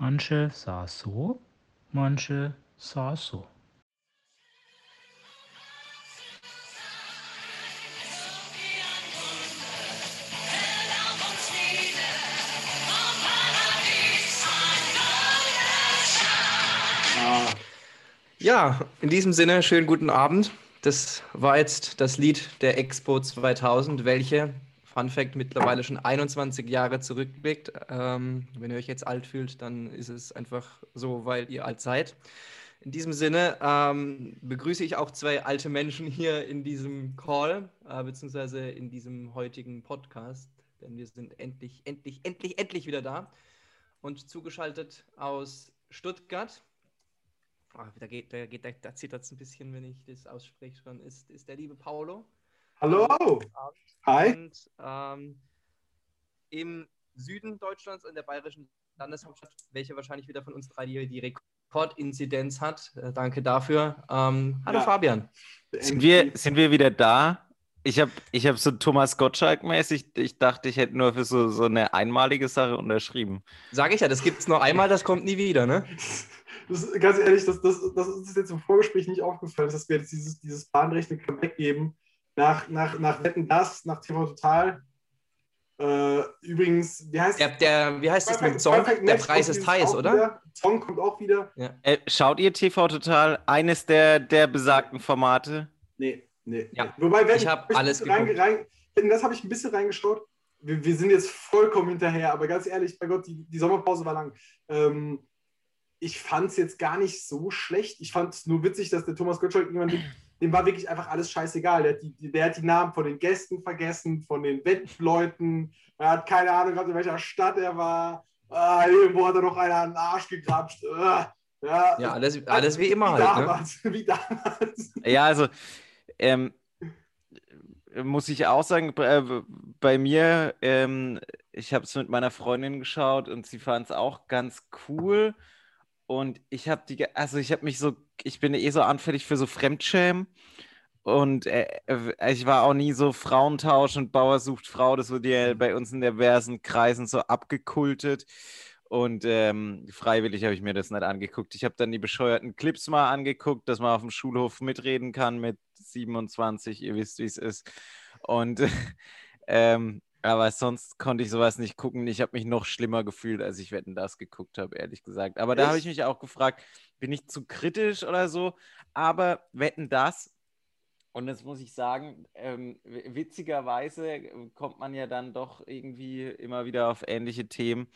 Manche sah so, manche sah so. Ja, in diesem Sinne, schönen guten Abend. Das war jetzt das Lied der Expo 2000, welche, Fun Fact, mittlerweile schon 21 Jahre zurückblickt. Ähm, wenn ihr euch jetzt alt fühlt, dann ist es einfach so, weil ihr alt seid. In diesem Sinne ähm, begrüße ich auch zwei alte Menschen hier in diesem Call, äh, beziehungsweise in diesem heutigen Podcast, denn wir sind endlich, endlich, endlich, endlich wieder da. Und zugeschaltet aus Stuttgart Oh, da geht, da geht, da, zittert es ein bisschen, wenn ich das ausspreche schon, ist, ist der liebe Paulo. Hallo! Hi! Und ähm, im Süden Deutschlands, in der bayerischen Landeshauptstadt, welche wahrscheinlich wieder von uns drei die, die Rekordinzidenz hat. Äh, danke dafür. Ähm, hallo ja. Fabian. Sind wir, sind wir wieder da? Ich habe ich hab so Thomas Gottschalk-mäßig, ich dachte, ich hätte nur für so, so eine einmalige Sache unterschrieben. Sage ich ja, das gibt es nur einmal, das kommt nie wieder, ne? das, ganz ehrlich, das, das, das ist jetzt im Vorgespräch nicht aufgefallen, dass wir jetzt dieses, dieses bahnbrechende Comeback geben. Nach, nach, nach Wetten Das, nach TV Total. Äh, übrigens, wie heißt der, der Wie heißt das mit Song? Der Preis ist heiß, oder? Wieder. Song kommt auch wieder. Ja. Äh, schaut ihr TV Total? Eines der, der besagten Formate? Nee, nee. Ja. Wobei, wenn ich habe alles rein, rein, Das habe ich ein bisschen reingeschaut. Wir, wir, sind jetzt vollkommen hinterher, aber ganz ehrlich, bei Gott, die, die Sommerpause war lang. Ähm, ich fand es jetzt gar nicht so schlecht. Ich fand es nur witzig, dass der Thomas Gottschalk jemand, dem war wirklich einfach alles scheißegal. Der hat, die, der hat die Namen von den Gästen vergessen, von den Wettleuten. Er hat keine Ahnung in welcher Stadt er war. Ah, irgendwo hat er noch einer den Arsch gegrapscht. Ah, ja, ja alles, alles wie immer wie halt. Ne? Damals, ne? Wie damals. Ja, also ähm, muss ich auch sagen, bei, bei mir, ähm, ich habe es mit meiner Freundin geschaut und sie fand es auch ganz cool. Und ich habe die, also ich habe mich so, ich bin eh so anfällig für so Fremdschämen. Und äh, äh, ich war auch nie so Frauentausch und Bauer sucht Frau. Das wurde ja bei uns in diversen Kreisen so abgekultet. Und ähm, freiwillig habe ich mir das nicht angeguckt. Ich habe dann die bescheuerten Clips mal angeguckt, dass man auf dem Schulhof mitreden kann mit 27. Ihr wisst, wie es ist. Und ähm, aber sonst konnte ich sowas nicht gucken. Ich habe mich noch schlimmer gefühlt, als ich Wetten das geguckt habe, ehrlich gesagt. Aber da habe ich mich auch gefragt, bin ich zu kritisch oder so? Aber Wetten das, und das muss ich sagen, ähm, witzigerweise kommt man ja dann doch irgendwie immer wieder auf ähnliche Themen,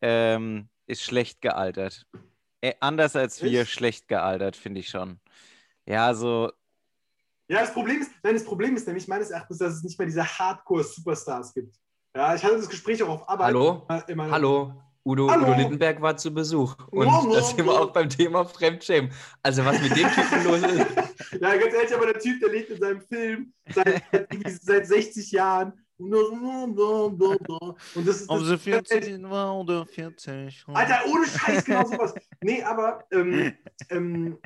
ähm, ist schlecht gealtert. Äh, anders als wir, schlecht gealtert, finde ich schon. Ja, so ja, das Problem ist, nein, das Problem ist nämlich meines Erachtens, dass es nicht mehr diese Hardcore-Superstars gibt. Ja, ich hatte das Gespräch auch auf Arbeit. Hallo? Immer, Hallo? Udo, Hallo. Udo Lindenberg war zu Besuch. Und no, da sind wir auch beim Thema Fremdschämen. Also, was mit dem Typen los ist. ja, ganz ehrlich, aber der Typ, der lebt in seinem Film seit, seit 60 Jahren. Und das ist. Ob sie 14 war oder 40. Alter, ohne Scheiß, genau sowas. Nee, aber ähm, ähm,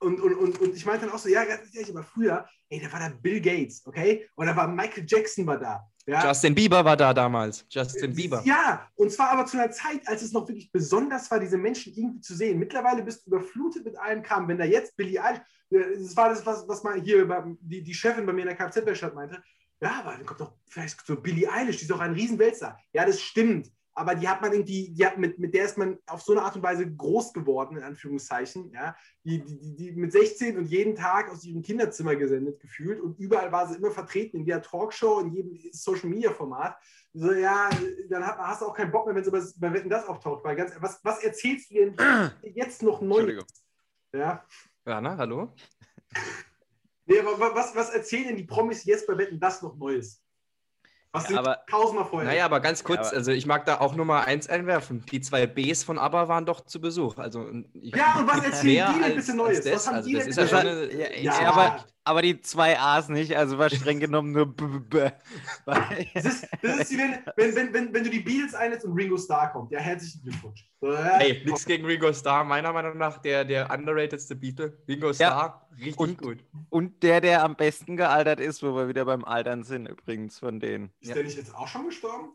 und, und, und, und ich meinte dann auch so, ja, ganz ehrlich, aber früher, ey, da war da Bill Gates, okay? Und da war Michael Jackson war da. Ja? Justin Bieber war da damals. Justin Bieber. Ja, und zwar aber zu einer Zeit, als es noch wirklich besonders war, diese Menschen irgendwie zu sehen. Mittlerweile bist du überflutet mit allem Kram. Wenn da jetzt Billy Eilish, äh, das war das, was, was mal hier die, die Chefin bei mir in der Kfz-Werkstatt meinte, ja, aber dann kommt doch vielleicht so Billy Eilish, die ist doch ein Riesenwälzer. Ja, das stimmt aber die hat man irgendwie, die hat mit, mit der ist man auf so eine Art und Weise groß geworden, in Anführungszeichen. Ja? Die, die, die mit 16 und jeden Tag aus ihrem Kinderzimmer gesendet gefühlt und überall war sie immer vertreten, in jeder Talkshow, in jedem Social Media Format. So, ja, dann hast du auch keinen Bock mehr, wenn sie bei, Wetten das auftaucht. Weil ganz, was, was erzählst du denn jetzt noch neu? Ja. Rana, hallo? nee, aber was, was erzählen denn die Promis jetzt bei Wetten das noch Neues? Was ja, aber, tausendmal vorher. Naja, aber ganz kurz, ja, also ich mag da auch Nummer eins einwerfen. Die zwei Bs von ABBA waren doch zu Besuch. Also ich, ja, und was erzählen die denn bitte Neues? Das, was haben also die das ist ja schon eine, ja, ja, aber, aber die zwei A's nicht, also war streng genommen nur b, b, das, ist, das ist wie wenn, wenn, wenn, wenn, wenn du die Beatles einlädst und Ringo Starr kommt. Ja, herzlichen Glückwunsch. Hey, nichts gegen Ringo Starr, meiner Meinung nach der, der underratedste Beatle. Ringo Starr, richtig und, gut. Und der, der am besten gealtert ist, wo wir wieder beim Altern sind, übrigens von denen. Ist der nicht jetzt auch schon gestorben?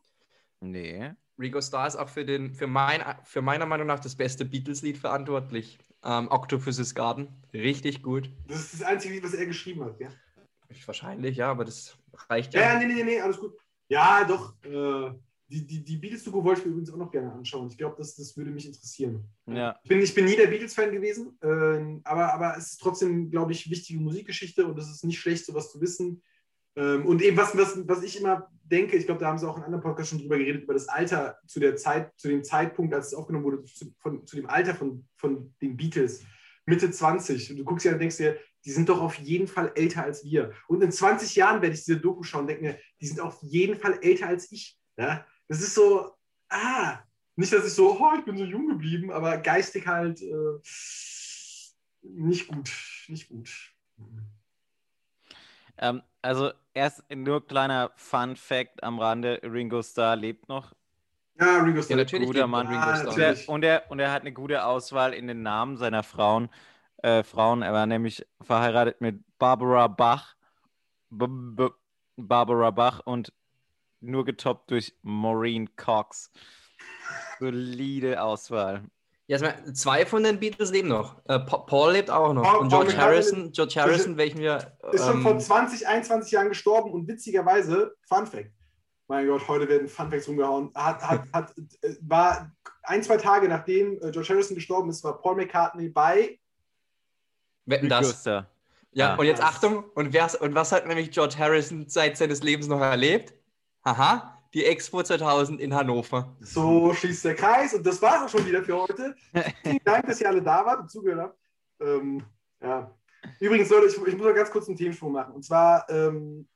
Nee. Ringo Starr ist auch für, den, für, mein, für meiner Meinung nach das beste Beatles-Lied verantwortlich. Ähm, Octopus's Garden. Richtig gut. Das ist das einzige Lied, was er geschrieben hat, ja? Wahrscheinlich, ja, aber das reicht Ja, ja. ja, nee, nee, nee, alles gut. Ja, doch. Äh, die die, die Beatles-Doku wollte ich mir übrigens auch noch gerne anschauen. Ich glaube, das, das würde mich interessieren. Ja. Ich bin, ich bin nie der Beatles-Fan gewesen, äh, aber, aber es ist trotzdem, glaube ich, wichtige Musikgeschichte und es ist nicht schlecht, sowas zu wissen. Ähm, und eben, was, was, was ich immer denke, ich glaube, da haben sie auch in anderen Podcasts schon drüber geredet, über das Alter zu der Zeit, zu dem Zeitpunkt, als es aufgenommen wurde, zu, von, zu dem Alter von, von den Beatles. Mitte 20. Und du guckst ja und denkst dir, die sind doch auf jeden Fall älter als wir. Und in 20 Jahren werde ich diese Doku schauen und denke mir, die sind auf jeden Fall älter als ich. Ja? Das ist so, ah, nicht, dass ich so, oh, ich bin so jung geblieben, aber geistig halt äh, nicht gut, nicht gut. Ähm, also erst nur kleiner Fun Fact am Rande: Ringo Starr lebt noch. Ja, Ringo Starr. Ja, natürlich. Guter lebt Mann. Ringo Ah, Starr. Und er, natürlich. und, er, und er hat eine gute Auswahl in den Namen seiner Frauen. Äh, Frauen. Er war nämlich verheiratet mit Barbara Bach. B -b Barbara Bach und nur getoppt durch Maureen Cox. Solide Auswahl. Ja, mal, zwei von den Beatles leben noch. Äh, Pa- Paul lebt auch noch. Paul- und Paul George McCartney Harrison, George Harrison, welchen wir. Ist schon vor ähm, 20, 21 Jahren gestorben und witzigerweise, Fun Fact, mein Gott, heute werden Fun Facts rumgehauen, hat, hat, hat, äh, war ein, zwei Tage nachdem äh, George Harrison gestorben ist, war Paul McCartney bei, Wetten das. Ja, Ah. und jetzt Achtung, und, wer, und was hat nämlich George Harrison seit seines Lebens noch erlebt? Haha, die Expo 2000 in Hannover. so schließt der Kreis und das war es auch schon wieder für heute. Vielen Dank, dass ihr alle da wart und zugehört habt. Ähm, ja. Übrigens, Leute, ich, ich muss noch ganz kurz einen Themensprung machen. Und zwar ähm,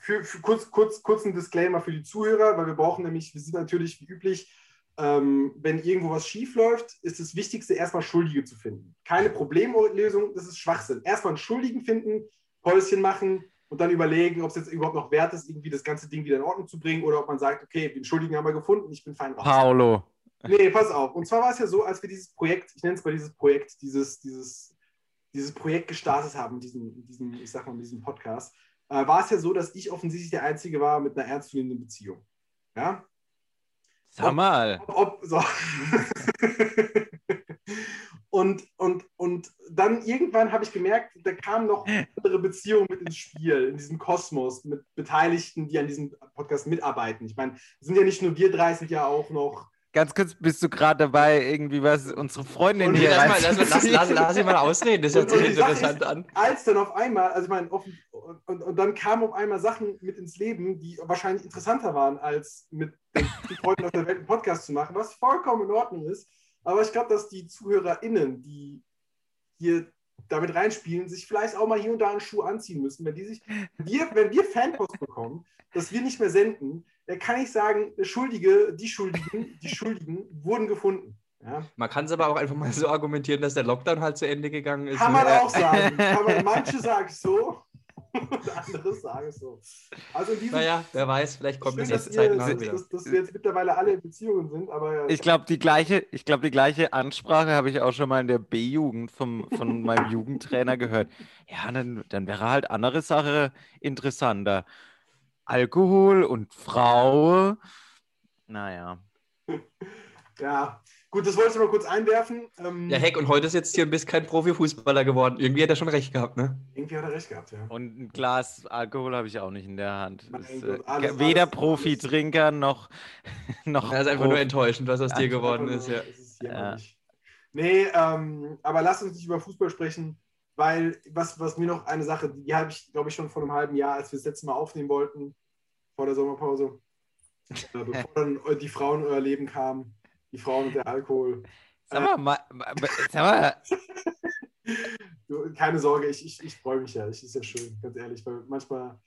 für, für kurz, kurz, kurz ein Disclaimer für die Zuhörer, weil wir brauchen nämlich, wir sind natürlich wie üblich, ähm, wenn irgendwo was schief läuft, ist das Wichtigste, erstmal Schuldige zu finden. Keine Problemlösung, das ist Schwachsinn. Erstmal einen Schuldigen finden, Päuschen machen und dann überlegen, ob es jetzt überhaupt noch wert ist, irgendwie das ganze Ding wieder in Ordnung zu bringen oder ob man sagt, okay, den Schuldigen haben wir gefunden, ich bin fein raus. Paolo. Nee, pass auf. Und zwar war es ja so, als wir dieses Projekt, ich nenne es mal dieses Projekt, dieses, dieses, dieses Projekt gestartet haben, diesen, diesen, ich sag mal, diesen Podcast, äh, war es ja so, dass ich offensichtlich der Einzige war mit einer ernstzunehmenden Beziehung. Ja? Sag mal. Ob, ob, so. und, und, und dann irgendwann habe ich gemerkt, da kamen noch andere Beziehungen mit ins Spiel, in diesem Kosmos, mit Beteiligten, die an diesem Podcast mitarbeiten. Ich meine, es sind ja nicht nur wir drei, es sind ja auch noch Ganz kurz, bist du gerade dabei, irgendwie was unsere Freundin Und hier Lass, mal, lass, lass, lass, lass ihn mal ausreden, das hört sich interessant an. als dann auf einmal, also ich meine, offen, und, und, und dann kamen auf einmal Sachen mit ins Leben, die wahrscheinlich interessanter waren, als mit den Freunden aus der Welt einen Podcast zu machen, was vollkommen in Ordnung ist. Aber ich glaube, dass die ZuhörerInnen, die hier damit reinspielen, sich vielleicht auch mal hier und da einen Schuh anziehen müssen. Wenn, die sich, wir, wenn wir Fanpost bekommen, dass wir nicht mehr senden, dann kann ich sagen, Schuldige, die Schuldigen, die Schuldigen wurden gefunden. Ja. Man kann es aber auch einfach mal so argumentieren, dass der Lockdown halt zu Ende gegangen ist. Kann man ne? auch sagen. Kann man, manche sagen es so und andere sagen so. Also in diesem Naja, wer weiß, vielleicht kommt schön, das ihr, zeitnah dass, wieder. dass, dass wir jetzt mittlerweile alle in Beziehungen sind, aber Ich glaube, die gleiche, ich glaube, die gleiche Ansprache habe ich auch schon mal in der B-Jugend vom, von meinem Jugendtrainer gehört. Ja, dann, dann wäre halt andere Sache interessanter. Alkohol und Frau. Naja. ja. Gut, das wollte ich mal kurz einwerfen. Ähm, Ja, Heck, und heute ist jetzt hier ein bisschen kein Profifußballer geworden. Irgendwie hat er schon recht gehabt, ne? Irgendwie hat er recht gehabt, ja. Und ein Glas Alkohol habe ich auch nicht in der Hand. Ist, Gott, äh, alles- weder alles- Profi-Trinker noch, noch Das ist einfach nur Profi- enttäuschend, was aus dir Einfach geworden nur- ist, ja. es ist jämmerlich. Nee, ähm, aber lass uns nicht über Fußball sprechen, weil was, was mir noch eine Sache, die habe ich, glaube ich, schon vor einem halben Jahr, als wir das letzte Mal aufnehmen wollten, vor der Sommerpause, äh, bevor dann die Frauen in euer Leben kamen, die Frauen und der Alkohol. Sag mal, ma, ma, sag mal, Du, keine Sorge, ich, ich, ich freue mich ja. Ich, ist ja schön, ganz ehrlich, weil manchmal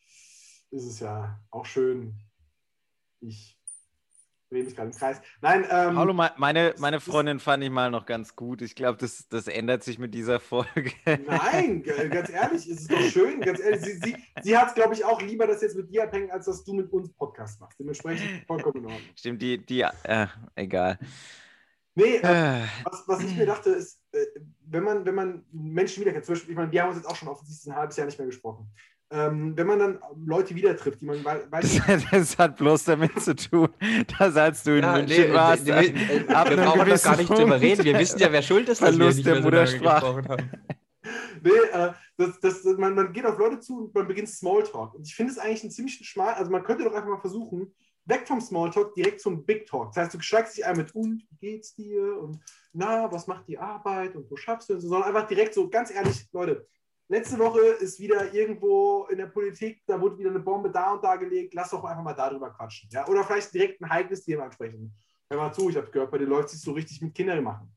ist es ja auch schön. Ich drehe mich gerade im Kreis. Nein, ähm, Paulo, me- meine, meine Freundin fand ich mal noch ganz gut. Ich glaube, das, das ändert sich mit dieser Folge. Nein, ganz ehrlich, es ist doch schön. Ganz ehrlich, sie, sie, sie hat es, glaube ich, auch lieber, das jetzt mit dir abhängen, als dass du mit uns Podcast machst. Dementsprechend vollkommen in Ordnung. Stimmt, die, die, äh, egal. Nee, äh, Äh, was, was ich mir dachte, ist, äh, wenn man, wenn man Menschen wiederkennt, zum Beispiel, ich meine, wir haben uns jetzt auch schon offensichtlich ein halbes Jahr nicht mehr gesprochen. Ähm, wenn man dann Leute wieder trifft, die man wei- weiß, Das, das hat bloß damit zu tun, dass als du in Ja, München nee, warst, wir, wir, wir, ab wir einem brauchen doch gewissen gar nicht drüber reden. Wir wissen ja, wer schuld ist, dass wir Verlust nicht der mehr so haben. Nee, äh, das, das, man, man geht auf Leute zu und man beginnt Smalltalk. Und ich finde es eigentlich einen ziemlichen Schmal. Also man könnte doch einfach mal versuchen, weg vom Smalltalk direkt zum Big Talk. Das heißt, du steigst dich ein mit und wie geht's dir und na, was macht die Arbeit und wo schaffst du und so, sondern einfach direkt so, ganz ehrlich, Leute, letzte Woche ist wieder irgendwo in der Politik, da wurde wieder eine Bombe da und da gelegt, lass doch einfach mal darüber quatschen. Ja? Oder vielleicht direkt ein heikles Thema ansprechen. Hör mal zu, ich habe gehört, bei dir läuft es so richtig mit Kindern machen.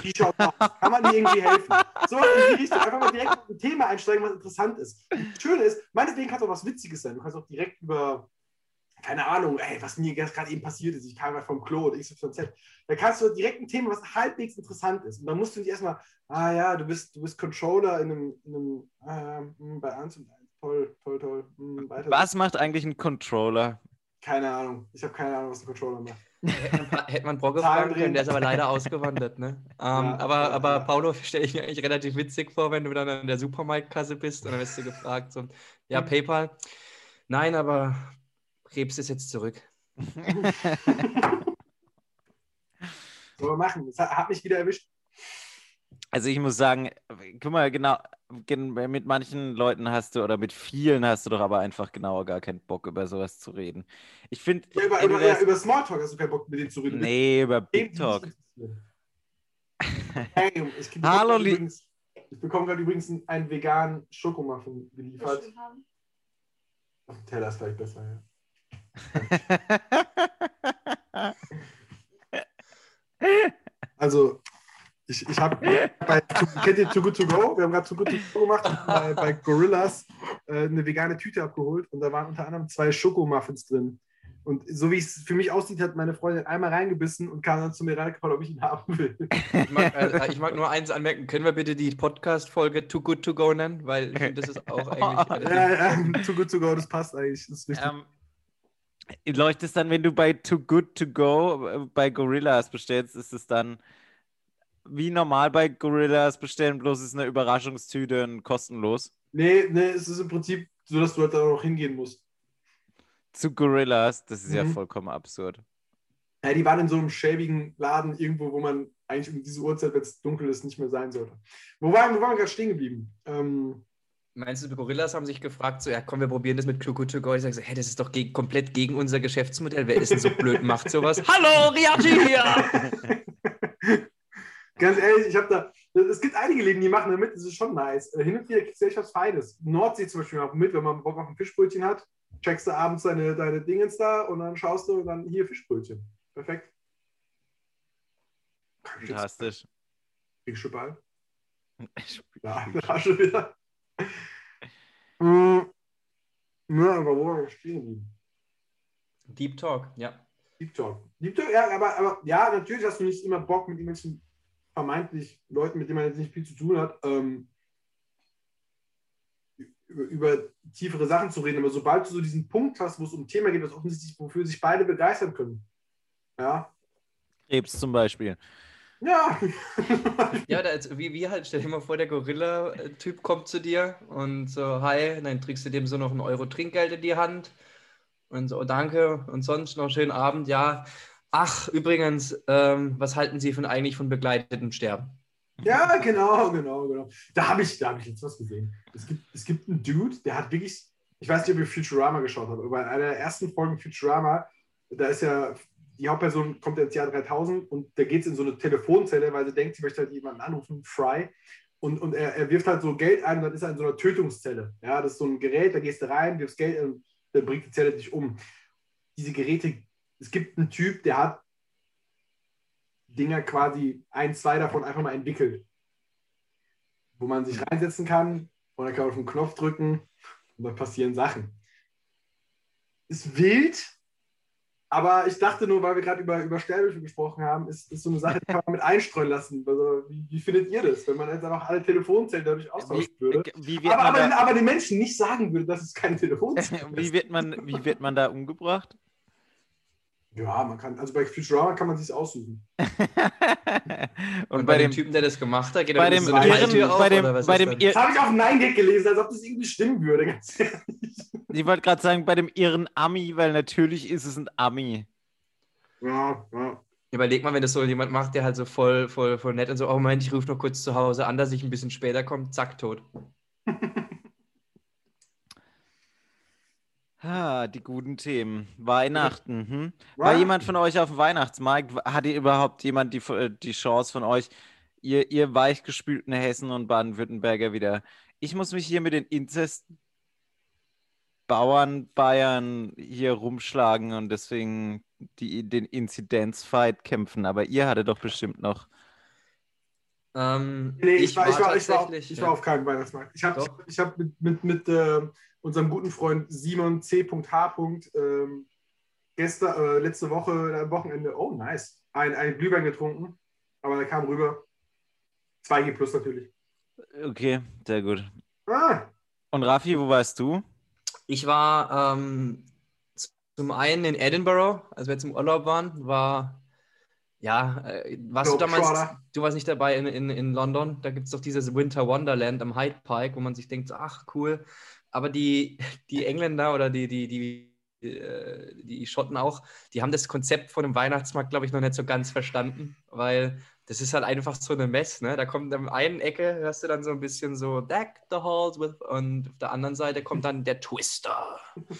Wie schaut's aus? Kann man dir irgendwie helfen? So in die. Einfach mal direkt ein Thema einsteigen, was interessant ist. Das Schöne ist, meinetwegen kann es auch was Witziges sein. Du kannst auch direkt über, keine Ahnung, ey, was mir gerade eben passiert ist. Ich kam mal vom Klo oder XYZ. Da kannst du direkt ein Thema, was halbwegs interessant ist. Und dann musst du nicht erstmal, ah ja, du bist, du bist Controller in einem, in einem äh, bei 1 und 1. Toll, toll, toll. Hm, weiter. was macht eigentlich ein Controller? Keine Ahnung. Ich habe keine Ahnung, was ein Controller macht. Hätte man, hätte man Brogge Zahlen fragen können, der ist aber leider ausgewandert. Ne? Ähm, Ja, aber, ja, aber ja. Paulo stelle ich mir eigentlich relativ witzig vor, wenn du dann an der Supermarktkasse bist und dann wirst du gefragt, so, ja, Mhm. PayPal. Nein, aber Krebs ist jetzt zurück. Soll man machen. Das hat, mich wieder erwischt. Also ich muss sagen, guck mal, genau, gen- mit manchen Leuten hast du oder mit vielen hast du doch aber einfach genauer gar keinen Bock, über sowas zu reden. Ich finde, Ja, über, über, ja, über Smalltalk hast du keinen Bock, mit denen zu reden. nee, über Big Talk. Hey, ich, Hallo, übrigens, ich bekomme gerade übrigens einen veganen Schokomuffin geliefert. Auf dem Teller ist vielleicht besser, ja. Also, ich, ich habe bei, kennt ihr Too Good To Go? Wir haben gerade Too Good To Go gemacht und bei, bei Gorillas äh, eine vegane Tüte abgeholt und da waren unter anderem zwei Schokomuffins drin. Und so wie es für mich aussieht, hat meine Freundin einmal reingebissen und kam dann zu mir reingefragt, ob ich ihn haben will. Ich mag, äh, ich mag nur eins anmerken, können wir bitte die Podcast-Folge Too Good To Go nennen? Weil ich finde, das ist auch eigentlich ja, relativ... ja, Too Good To Go, das passt eigentlich. Das ist richtig. ähm, läuft es dann, wenn du bei Too Good To Go äh, bei Gorillas bestellst, ist es dann wie normal bei Gorillas bestellen, bloß ist eine Überraschungstüte und kostenlos. Nee, nee, es ist im Prinzip so, dass du halt da noch hingehen musst. Zu Gorillas, das ist ja Mhm. vollkommen absurd. Ja, die waren in so einem schäbigen Laden irgendwo, wo man eigentlich um diese Uhrzeit, wenn es dunkel ist, nicht mehr sein sollte. Wo waren, wo waren wir gerade stehen geblieben? Ähm, Meinst du, die Gorillas haben sich gefragt, so, ja komm, wir probieren das mit Good To Go. Ich sage so, hä, das ist doch ge komplett gegen unser Geschäftsmodell. Wer ist denn so blöd, macht sowas? Hallo, Riachi hier! ganz ehrlich, ich habe da, es gibt einige Läden, die machen damit, das ist schon nice. Äh, Hin und wieder kriegst du echt was Feines. Nordsee zum Beispiel auch mit, wenn man Bock auf ein Fischbrötchen hat, checkst du abends deine, deine Dingens da und dann schaust du dann hier Fischbrötchen. Perfekt. Fantastisch. Kriegst du Ball? Ja, da schon wieder. Ja, aber wo waren wir stehen? Deep Talk, ja. Deep Talk. Deep Talk, ja, aber, aber ja, natürlich hast du nicht immer Bock mit irgendwelchen vermeintlich Leuten, mit denen man jetzt nicht viel zu tun hat, ähm, über, über tiefere Sachen zu reden. Aber sobald du so diesen Punkt hast, wo es um ein Thema geht, was offensichtlich, wofür sich beide begeistern können. Ja. Krebs zum Beispiel. Ja. Ja, da, also, wie, wie halt, stell dir mal vor, der Gorilla-Typ kommt zu dir und so, hi, und dann trägst du dem so noch einen Euro Trinkgeld in die Hand und so, danke und sonst noch schönen Abend, ja. Ach, übrigens, ähm, was halten Sie von eigentlich von begleitetem Sterben? Ja, genau, genau, genau. Da habe ich, da hab ich jetzt was gesehen. Es gibt, es gibt einen Dude, der hat wirklich, ich weiß nicht, ob ihr Futurama geschaut habt, aber in einer der ersten Folgen Futurama, da ist ja, die Hauptperson kommt ins Jahr 3000 und da geht es in so eine Telefonzelle, weil sie denkt, sie möchte halt jemanden anrufen, Fry. Und, und er, er wirft halt so Geld ein, dann ist er in so einer Tötungszelle. Ja, das ist so ein Gerät, da gehst du rein, wirfst Geld und dann bringt die Zelle dich um. Diese Geräte, es gibt einen Typ, der hat Dinger quasi, ein, zwei davon einfach mal entwickelt. Wo man sich reinsetzen kann und dann kann man auf den Knopf drücken und dann passieren Sachen. Ist wild, aber ich dachte nur, weil wir gerade über, über Sterbebriefe gesprochen haben, ist, ist so eine Sache, die kann man mit einstreuen lassen. Also, wie, wie findet ihr das, wenn man jetzt einfach alle Telefonzellen dadurch austauschen würde? Wie, wie, Aber, aber, da, aber den Menschen nicht sagen würde, dass es keine Telefonzellen wie, ist. wird man, wie wird man da umgebracht? Ja, man kann, also bei Futurama kann man sich aussuchen. Und, Und bei, bei dem dem, Typen, der das gemacht hat, geht bei dem so eine Irren- auf, bei dem, bei dem, Das habe ich auf Nein gelesen, als ob das irgendwie stimmen würde. Ganz ehrlich. ich wollte gerade sagen, bei dem irren Ami, weil natürlich ist es ein Ami. Ja, ja. Überleg mal, wenn das so jemand macht, der halt so voll, voll, voll nett und so, oh Moment, ich rufe noch kurz zu Hause an, dass ich ein bisschen später komme, zack, tot. Ah, die guten Themen. Weihnachten. Hm? War jemand von euch auf dem Weihnachtsmarkt? Hatte überhaupt jemand die, äh, die Chance von euch, ihr, ihr weichgespülten Hessen und Baden-Württemberger wieder? Ich muss mich hier mit den Inzest-Bauern Bayern hier rumschlagen und deswegen die, den Inzidenzfight kämpfen. Aber ihr hattet doch bestimmt noch. Ähm, Nee, ich, war, ich, war, ich, war, auf- ich ja. war auf keinem Weihnachtsmarkt. Ich habe ich hab mit, mit, mit äh, unserem guten Freund Simon C.H. Ähm, gestern, äh, letzte Woche, am Wochenende, oh nice, ein, ein Glühwein getrunken, aber der kam rüber. 2G plus natürlich. Okay, sehr gut. Ah, Und Raffi, wo warst du? Ich war ähm, zum einen in Edinburgh, als wir jetzt im Urlaub waren, war, ja, äh, warst du damals, du warst nicht dabei in, in, in London, da gibt es doch dieses Winter Wonderland am Hyde Park, wo man sich denkt, ach cool, aber die, die Engländer oder die, die, die, äh, die Schotten auch, die haben das Konzept von einem Weihnachtsmarkt, glaube ich, noch nicht so ganz verstanden, weil das ist halt einfach so eine Mess, ne? Da kommt an einen Ecke, hörst du dann so ein bisschen so Deck the Halls with und auf der anderen Seite kommt dann der Twister.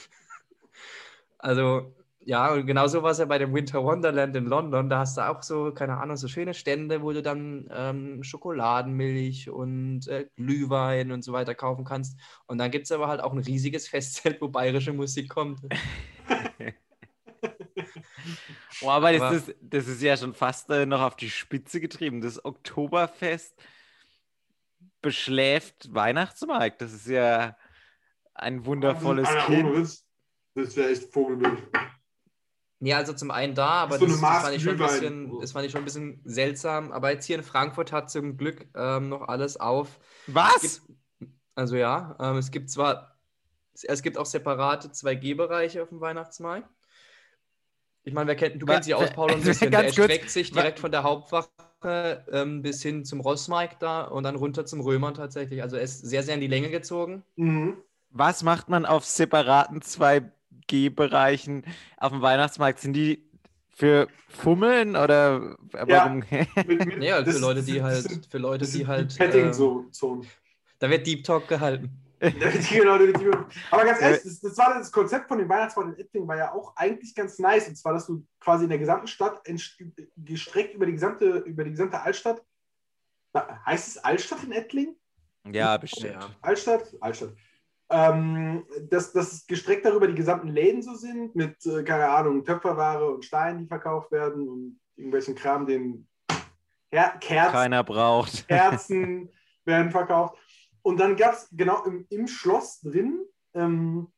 also, ja, und genauso war es ja bei dem Winter Wonderland in London. Da hast du auch so, keine Ahnung, so schöne Stände, wo du dann ähm, Schokoladenmilch und äh, Glühwein und so weiter kaufen kannst. Und dann gibt es aber halt auch ein riesiges Festzelt, wo bayerische Musik kommt. Oh, aber das, Aber- ist, das ist ja schon fast äh, noch auf die Spitze getrieben. Das Oktoberfest beschläft Weihnachtsmarkt. Das ist ja ein wundervolles Alter, Kind. Das wäre echt Vogelbild. Ja, also zum einen da, aber So das, fand ich schon ein bisschen, das fand ich schon ein bisschen seltsam. Aber jetzt hier in Frankfurt hat zum Glück ähm, noch alles auf. Was? gibt, also ja, ähm, es gibt zwar, es, gibt auch separate 2G-Bereiche auf dem Weihnachtsmarkt. Ich meine, wer kennt, du kennst dich aus, Paul, also bisschen. Der erstreckt sich direkt von der Hauptwache ähm, bis hin zum Rossmarkt da und dann runter zum Römern tatsächlich. Also er ist sehr, sehr in die Länge gezogen. Mhm. Was macht man auf separaten 2G-Bereichen auf dem Weihnachtsmarkt? Sind die für Fummeln oder warum? Mit, mit, Ja, für das- Leute, die das halt, für Leute, die halt, die äh, da wird Deep Talk gehalten. genau, aber ganz ehrlich, das, das war das Konzept von dem Weihnachtsmarkt in Ettling war ja auch eigentlich ganz nice. Und zwar, dass du quasi in der gesamten Stadt gestreckt über die gesamte, über die gesamte Altstadt. Heißt es Altstadt in Ettling? ja, bestimmt. Ja. Altstadt? Altstadt. Ähm, dass, dass gestreckt darüber die gesamten Läden so sind, mit, äh, keine Ahnung, Töpferware und Steinen, die verkauft werden und irgendwelchen Kram, den Her Kerzen, Keiner braucht. Kerzen werden verkauft. Und dann gab es genau im, im Schloss drin, ähm,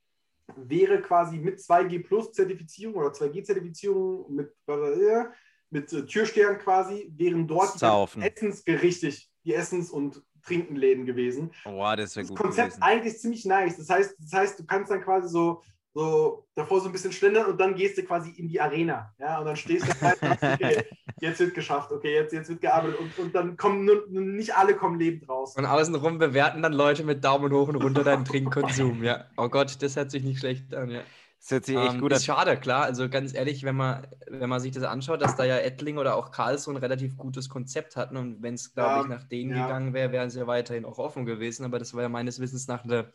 wäre quasi mit 2G Plus Zertifizierung oder 2G-Zertifizierung mit, äh, mit äh, Türstern quasi, wären dort die. Essensgerichte, die Essens- und Trinkenläden gewesen Boah, das wäre das gut Konzept gewesen. eigentlich ziemlich nice. Das heißt, das heißt, du kannst dann quasi so, so davor so ein bisschen schlendern und dann gehst du quasi in die Arena. Ja, und dann stehst du da und sagst, okay, jetzt wird geschafft, okay, jetzt, jetzt wird gearbeitet und, und dann kommen nur nicht alle kommen lebend raus. Und außenrum bewerten dann Leute mit Daumen hoch und runter deinen Trinkkonsum, ja. Oh Gott, das hört sich nicht schlecht an, ja. Das hört sich echt Ähm, gut an. ist schade, klar. Also ganz ehrlich, wenn man, wenn man sich das anschaut, dass da ja Ettling oder auch Karlsruhe ein relativ gutes Konzept hatten und wenn es, glaube Ja, ich, nach denen ja. gegangen wäre, wären sie ja weiterhin auch offen gewesen. Aber das war ja meines Wissens nach eine,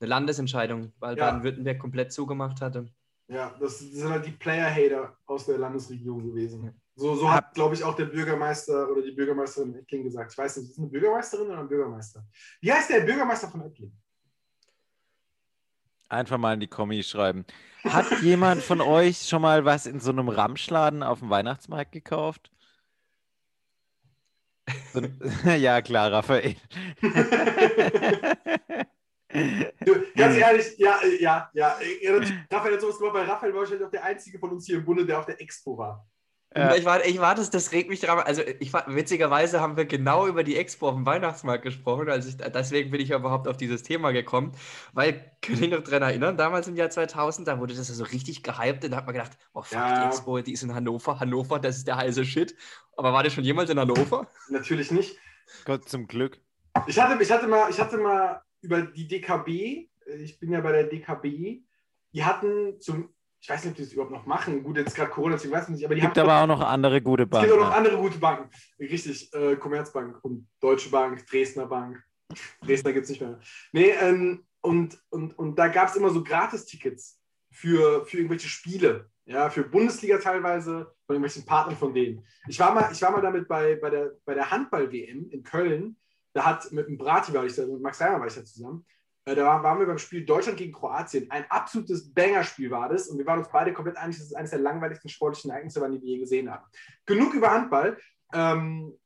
eine Landesentscheidung, weil Ja. Baden-Württemberg komplett zugemacht hatte. Ja, das, das sind halt die Player-Hater aus der Landesregierung gewesen. So, so hat, glaube ich, auch der Bürgermeister oder die Bürgermeisterin in Ettling gesagt. Ich weiß nicht, ist es eine Bürgermeisterin oder ein Bürgermeister? Wie heißt der Bürgermeister von Ettling? Einfach mal in die Kommi schreiben. Hat jemand von euch schon mal was in so einem Ramschladen auf dem Weihnachtsmarkt gekauft? So, ja, klar, Raphael. Du, ganz ehrlich, ja, ja, ja. Raphael hat sowas gemacht, weil Raphael war wahrscheinlich auch der einzige von uns hier im Bunde, der auf der Expo war. Ja. Ich war, ich war das, das regt mich dran. Also ich war, witzigerweise haben wir genau über die Expo auf dem Weihnachtsmarkt gesprochen. Also ich, deswegen bin ich überhaupt auf dieses Thema gekommen. Weil, kann ich noch daran erinnern, damals im Jahr 2000, da wurde das so richtig gehypt und da hat man gedacht, oh fuck, Ja. die Expo, die ist in Hannover. Hannover, das ist der heiße Shit. Aber war das schon jemals in Hannover? Natürlich nicht. Gott zum Glück. Ich hatte, ich hatte, mal, ich hatte mal über die DKB, ich bin ja bei der DKB, die hatten zum, ich weiß nicht, ob die das überhaupt noch machen. Gut, jetzt gerade Corona, ich weiß nicht, aber die Gibt haben aber auch noch andere gute Es Banken. gibt auch noch andere gute Banken. Richtig, äh, Commerzbank und Deutsche Bank, Dresdner Bank. Dresdner gibt es nicht mehr. Nee, ähm, und, und, und da gab es immer so Gratis-Tickets für, für irgendwelche Spiele. Ja, für Bundesliga teilweise, von irgendwelchen Partnern von denen. Ich war mal, ich war mal damit bei, bei der, bei der Handball-WM in Köln. Da hat mit dem Brati war ich da, mit Max Reimer war ich da zusammen. Äh, Da waren- wir beim Spiel Deutschland gegen Kroatien. Ein absolutes Banger-Spiel war das. Und wir waren uns beide komplett einig, dass es eines der langweiligsten sportlichen Ereignisse waren, die wir je gesehen haben. Genug über Handball. Ähm,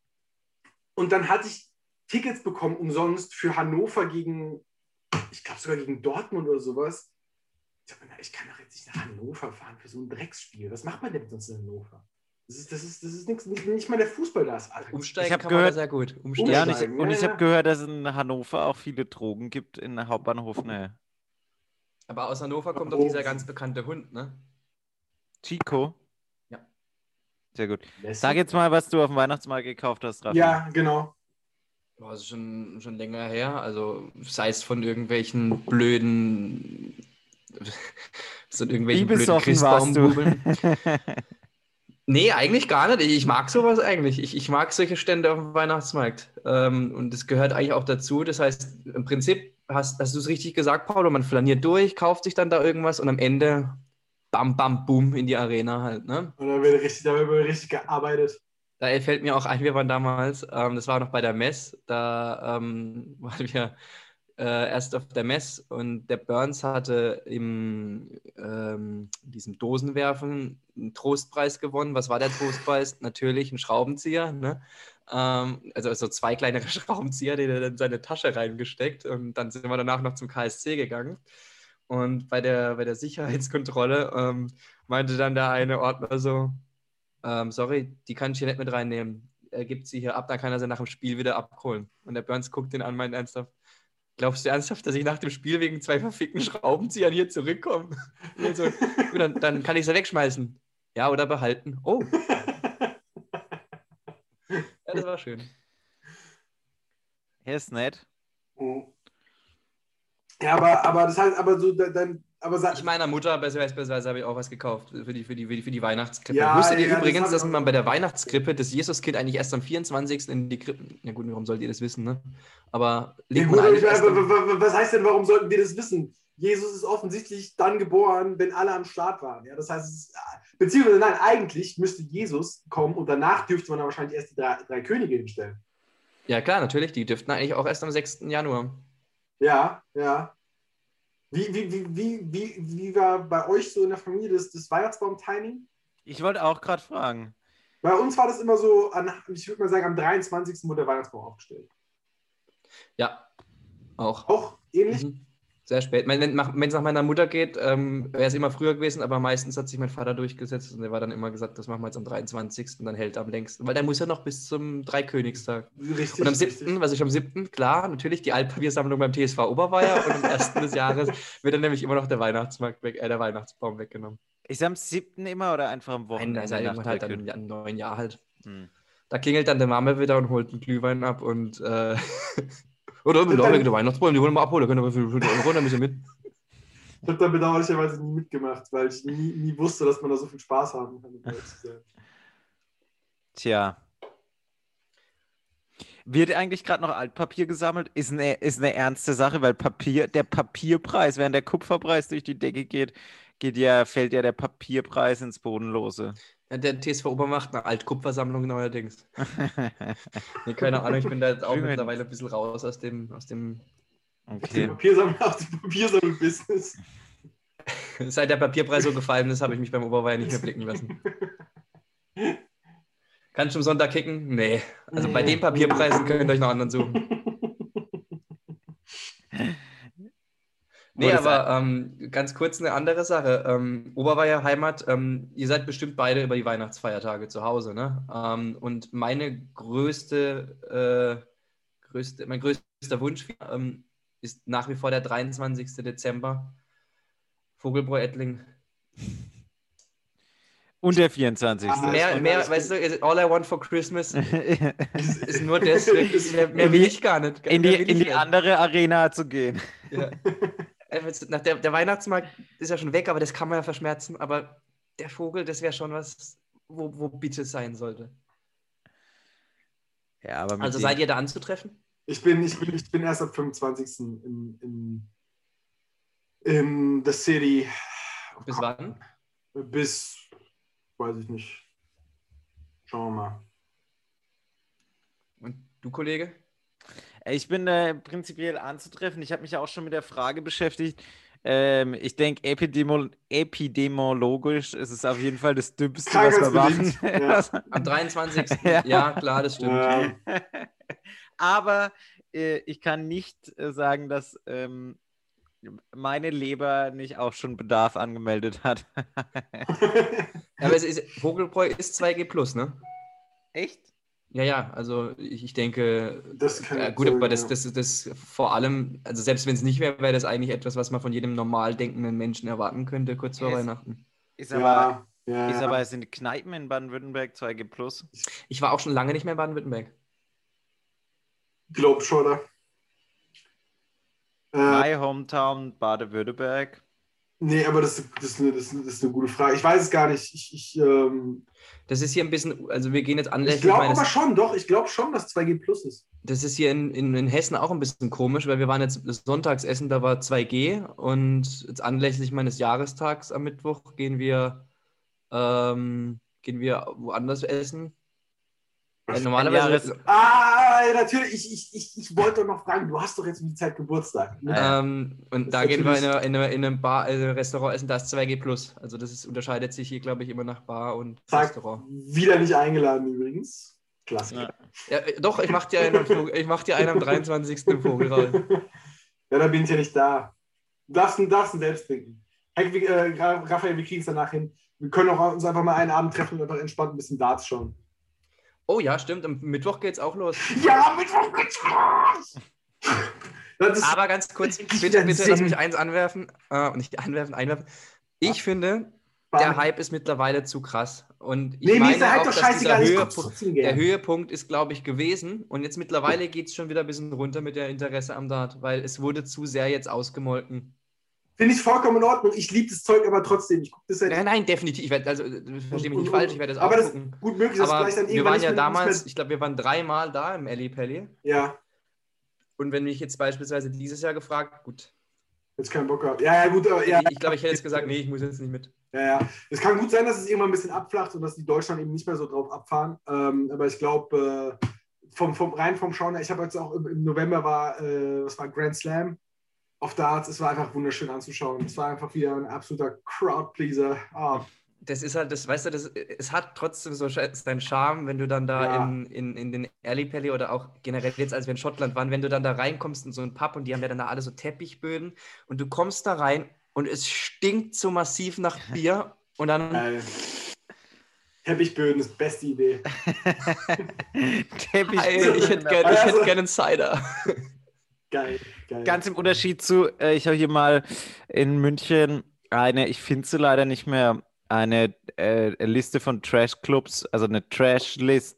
und dann hatte ich Tickets bekommen umsonst für Hannover gegen, ich glaube sogar gegen Dortmund oder sowas. Ich, gedacht, ich kann doch jetzt nicht nach Hannover fahren für so ein Drecksspiel. Was macht man denn sonst in Hannover? Das ist, das ist, das ist nix, nicht, nicht mal der Fußball da ist. Alter. Umsteigen Ich kann man gehört- sehr gut. Umsteigen. Ja, und ich, ja, ich ja. habe gehört, dass es in Hannover auch viele Drogen gibt in der Hauptbahnhof. Ne. Aber aus Hannover kommt doch Oh. dieser ganz bekannte Hund, ne? Chico? Ja. Sehr gut. Sag jetzt mal, was du auf dem Weihnachtsmarkt gekauft hast, Raffi. Ja, genau. Boah, Das ist schon, schon länger her. Also sei es von irgendwelchen blöden, so irgendwelchen blöden warst du? Nee, eigentlich gar nicht. Ich mag sowas eigentlich. Ich, ich mag solche Stände auf dem Weihnachtsmarkt. Ähm, und das gehört eigentlich auch dazu. Das heißt, im Prinzip hast, hast du es richtig gesagt, Paulo, man flaniert durch, kauft sich dann da irgendwas und am Ende bam, bam, boom in die Arena halt. Ne? Und da wird richtig, da wird richtig gearbeitet. Da fällt mir auch ein, wir waren damals, ähm, das war noch bei der Mess, da ähm, waren wir äh, erst auf der Mess und der Burns hatte im ähm, diesem Dosenwerfen einen Trostpreis gewonnen. Was war der Trostpreis? Natürlich ein Schraubenzieher. Ne? Ähm, also so zwei kleinere Schraubenzieher, die er in seine Tasche reingesteckt und dann sind wir danach noch zum KSC gegangen. Und bei der, bei der Sicherheitskontrolle ähm, meinte dann der eine Ordner so, ähm, sorry, die kann ich hier nicht mit reinnehmen. Er gibt sie hier ab, dann kann er sie nach dem Spiel wieder abholen. Und der Burns guckt ihn an, meint ernsthaft, glaubst du ernsthaft, dass ich nach dem Spiel wegen zwei verfickten Schraubenziehern hier zurückkomme? So, "Ja, dann, dann kann ich sie wegschmeißen. Ja, oder behalten. Oh. Ja, das war schön. Er ist nett. Ja, aber, aber das heißt, aber so dann, aber Ich meiner Mutter beispielsweise habe ich auch was gekauft für die, für die, für die, für die Weihnachtskrippe. Ja, Wusstet ihr ja, das übrigens, ich dass man bei der Weihnachtskrippe das Jesuskind eigentlich erst am 24. in die Krippe. Ja gut, warum sollt ihr das wissen, ne? Aber ja, gut, ich, was heißt denn, warum sollten wir das wissen? Jesus ist offensichtlich dann geboren, wenn alle am Start waren. Ja, das heißt, es ist, beziehungsweise nein, eigentlich müsste Jesus kommen und danach dürfte man dann wahrscheinlich erst die drei, drei Könige hinstellen. Ja klar, natürlich, die dürften eigentlich auch erst am 6. Januar. Ja, ja. Wie, wie, wie, wie, wie, wie war bei euch so in der Familie das, das Weihnachtsbaum-Timing? Ich wollte auch gerade fragen. Bei uns war das immer so, an, ich würde mal sagen, am 23. wurde der Weihnachtsbaum aufgestellt. Ja, auch. Auch ähnlich? Mhm. Sehr spät. Wenn es nach meiner Mutter geht, ähm, wäre es immer früher gewesen, aber meistens hat sich mein Vater durchgesetzt und er war dann immer gesagt, das machen wir jetzt am 23. und dann hält er am längsten. Weil der muss ja noch bis zum Dreikönigstag. Richtig. Und am richtig. 7., was ist am 7., klar, natürlich die Altpapiersammlung beim TSV Oberweier und am 1. des Jahres wird dann nämlich immer noch der Weihnachtsmarkt weg, äh, der Weihnachtsbaum weggenommen. Ist er am 7. immer oder einfach am Nein, Wochenende? er nach irgendwann halt dann der im neuen Jahr halt. Hm. Da klingelt dann der Mame wieder und holt einen Glühwein ab und äh, oder dann- wegen der Weihnachtsbaum, die wollen wir abholen, da können wir für 5 Euro, dann müssen wir mit. Ich habe da bedauerlicherweise nie mitgemacht, weil ich nie, nie wusste, dass man da so viel Spaß haben kann. Tja. Wird eigentlich gerade noch Altpapier gesammelt? Ist eine, ist eine ernste Sache, weil Papier, der Papierpreis, während der Kupferpreis durch die Decke geht, geht ja, fällt ja der Papierpreis ins Bodenlose. Ja, der TSV Ober macht eine Altkupfersammlung neuerdings. Nee, keine Ahnung, ich bin da jetzt auch mittlerweile ein bisschen raus aus dem, aus dem. Okay. Papiersammel- Papiersammel-Business. Seit der Papierpreis so gefallen ist, habe ich mich beim Oberweier nicht mehr blicken lassen. Kannst du am Sonntag kicken? Nee. Also bei den Papierpreisen könnt ihr euch noch anderen suchen. Nee, Aber ähm, ganz kurz eine andere Sache. Ähm, Oberweier Heimat, ähm, ihr seid bestimmt beide über die Weihnachtsfeiertage zu Hause, ne? Ähm, und meine größte, äh, größte, mein größter Wunsch ähm, ist nach wie vor der 23. Dezember. Vogelbräu Ettling. Und der 24. Ah, Mehr, mehr, weißt du, all I want for Christmas Ist- ist nur das. Mehr, will ich gar nicht. in die, in die andere Arena zu gehen. Ja. Äh, Nach der, der Weihnachtsmarkt ist ja schon weg, aber das kann man ja verschmerzen. Aber der Vogel, das wäre schon was, wo, wo bitte sein sollte. Ja, aber Also seid ihr da anzutreffen? Ich bin, ich bin, ich bin erst ab 25. in, in, in The City. Bis wann? Bis, weiß ich nicht. Schauen wir mal. Und du, Kollege? Ich bin äh, prinzipiell anzutreffen. Ich habe mich ja auch schon mit der Frage beschäftigt. Ähm, ich denke, epidemo epidemiologisch ist es auf jeden Fall das Dümmste, was wir machen. Ja. Am 23. Ja. ja. klar, das stimmt. Ja. Aber äh, ich kann nicht äh, sagen, dass ähm, meine Leber nicht auch schon Bedarf angemeldet hat. Aber es ist, Vogelbräu ist 2G Plus, ne? Echt? Ja, ja, also ich, ich denke, Das kann äh, gut, aber das, ja. das, das vor allem, also selbst wenn es nicht wäre, wäre das eigentlich etwas, was man von jedem normal denkenden Menschen erwarten könnte, kurz vor Yes. Weihnachten. Ist aber, ja, ja, ist ja. aber sind Kneipen in Baden-Württemberg 2G Plus? Ich war auch schon lange nicht mehr in Baden-Württemberg. Globetrotter. Äh, My Hometown Baden-Württemberg. Nee, aber das, das, ist eine, das, das ist eine gute Frage. Ich weiß es gar nicht. Ich, ich, ähm, Das ist hier ein bisschen, also wir gehen jetzt ich anlässlich glaube meines aber schon, doch. Ich glaube schon, dass 2G Plus ist. Das ist hier in, in, in Hessen auch ein bisschen komisch, weil wir waren jetzt Sonntagsessen, da war 2G und jetzt anlässlich meines Jahrestags am Mittwoch gehen wir, ähm, gehen wir woanders essen. Äh, normalerweise, Ah, ja, natürlich. Ich, ich, ich, ich wollte doch noch fragen, du hast doch jetzt um die Zeit Geburtstag. Ne? Ja. ähm, und Das da gehen wir in, eine, in, eine, in einem Bar, äh, Restaurant essen, da ist 2G plus. Also das ist, unterscheidet sich hier, glaube ich, immer nach Bar und Zack, Restaurant. wieder nicht eingeladen übrigens. Klassiker. Ja, äh, doch, ich mach dir einen, Vogel- ich mach dir einen am 23. im Vogelraum. Ja, da bin ich ja nicht da. Du darfst, ihn selbst trinken. Hey, äh, Ra- Raphael, wir kriegen es danach hin. Wir können auch uns einfach mal einen Abend treffen und einfach entspannt ein bisschen Darts schauen. Oh ja, stimmt, am Mittwoch geht's auch los. Ja, Mittwoch geht's los! Aber ganz kurz, bitte, bitte lass mich eins anwerfen. Äh, nicht einwerfen, einwerfen. Ich finde, der Hype ist mittlerweile zu krass. Und ich Nee, meine ist der Hype auch, doch scheißegal. Höhepunkt, der. Höhepunkt ist, glaube ich, gewesen. Und jetzt mittlerweile geht es schon wieder ein bisschen runter mit der Interesse am Dart, weil es wurde zu sehr jetzt ausgemolken. Finde ich vollkommen in Ordnung. Ich liebe das Zeug aber trotzdem. Ich gucke das seit Nein, nein, definitiv. Ich werd, also, äh, verstehe mich nicht falsch, ich werde das aber auch das- gucken. gut möglich, dass Aber vielleicht dann wir waren ja damals, ich glaube, wir waren dreimal da im Ellie Pelli. Ja, Und wenn mich jetzt beispielsweise dieses Jahr gefragt, gut, jetzt keinen Bock gehabt. Ja, ja, gut. aber- Ja, ich glaube, ich hätte jetzt gesagt, nee, ich muss jetzt nicht mit. Ja, ja. Es kann gut sein, dass es irgendwann ein bisschen abflacht und dass die Deutschland eben nicht mehr so drauf abfahren. Ähm, aber ich glaube, äh, vom, vom, rein vom Schauen her, ich habe jetzt auch im, im November war, äh, was war Grand Slam auf Darts. Es war einfach wunderschön anzuschauen. Es war einfach wieder ein absoluter Crowdpleaser. Ah, das ist halt, das, weißt du, das, es hat trotzdem so seinen Charme, wenn du dann da Ja. in, in, in den Alley Pally oder auch generell jetzt, als wir in Schottland waren, wenn du dann da reinkommst in so einen Pub und die haben ja dann da alle so Teppichböden und du kommst da rein und es stinkt so massiv nach Bier und dann, geil. Teppichböden ist beste Idee. Teppich Ey, ich hätte gerne Also- gern einen Cider. Geil, geil. Ganz im Unterschied zu, äh, ich habe hier mal in München eine, ich finde sie leider nicht mehr, eine äh, Liste von Trash-Clubs, also eine Trash-List,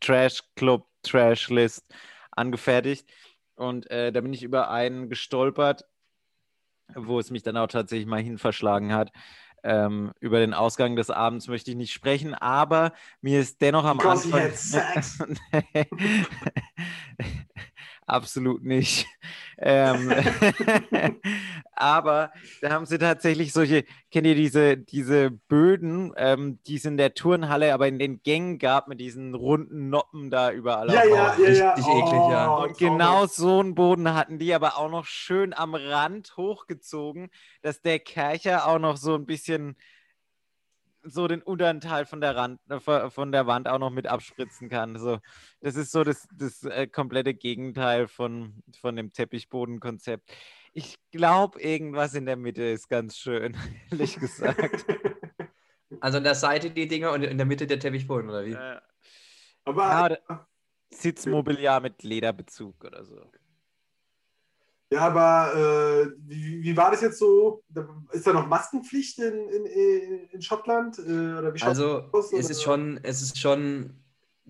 Trash-Club, Trash-List angefertigt. Und äh, da bin ich über einen gestolpert, wo es mich dann auch tatsächlich mal hin verschlagen hat. Ähm, über den Ausgang des Abends möchte ich nicht sprechen, aber mir ist dennoch am Because Anfang. Absolut nicht. Ähm, aber da haben sie tatsächlich solche, kennt ihr diese, diese Böden, ähm, die es in der Turnhalle, aber in den Gängen gab, mit diesen runden Noppen da überall. Ja, ja, ja, ja. richtig eklig, ja. Oh, und genau so einen Boden hatten die aber auch noch schön am Rand hochgezogen, dass der Kercher auch noch so ein bisschen so den unteren Teil von der, Rand, äh, von der Wand auch noch mit abspritzen kann. So, das ist so das, das äh, komplette Gegenteil von, von dem Teppichbodenkonzept. Ich glaube, irgendwas in der Mitte ist ganz schön, ehrlich gesagt. Also an der Seite die Dinger und in der Mitte der Teppichboden, oder wie? Äh, Aber ja, Sitzmobiliar mit Lederbezug oder so. Ja, aber äh, wie, wie war das jetzt so? Ist da noch Maskenpflicht in, in, in, Schottland? Äh, oder wie schaut's Also aus, es ist schon, es ist schon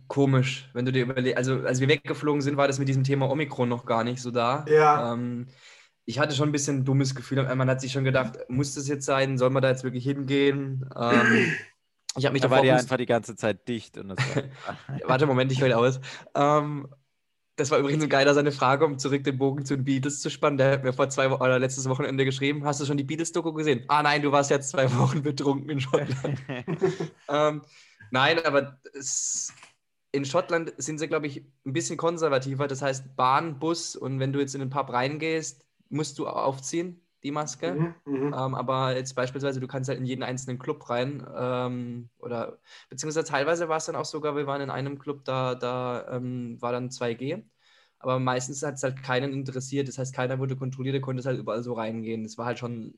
komisch, wenn du dir überlegst. Also als wir weggeflogen sind, war das mit diesem Thema Omikron noch gar nicht so da. Ja. Ähm, ich hatte schon ein bisschen ein dummes Gefühl. Man hat sich schon gedacht, muss das jetzt sein? Soll man da jetzt wirklich hingehen? Ähm, ich habe mich Da war die einfach die ganze Zeit dicht. Und das war, Warte, Moment, ich höre aus. Ähm, das war übrigens ein geiler seine Frage, um zurück den Bogen zu den Beatles zu spannen. Der hat mir vor zwei Wochen oder letztes Wochenende geschrieben: Hast du schon die Beatles-Doku gesehen? Ah, nein, du warst jetzt zwei Wochen betrunken in Schottland. ähm, nein, aber es, in Schottland sind sie, glaube ich, ein bisschen konservativer. Das heißt, Bahn, Bus und wenn du jetzt in den Pub reingehst, musst du aufziehen, die Maske. Mhm, mhm. Ähm, aber jetzt beispielsweise, du kannst halt in jeden einzelnen Club rein. Ähm, oder beziehungsweise teilweise war es dann auch sogar, wir waren in einem Club, da, da ähm, war dann 2G. Aber meistens hat es halt keinen interessiert. Das heißt, keiner wurde kontrolliert, konnte halt überall so reingehen. Das war halt schon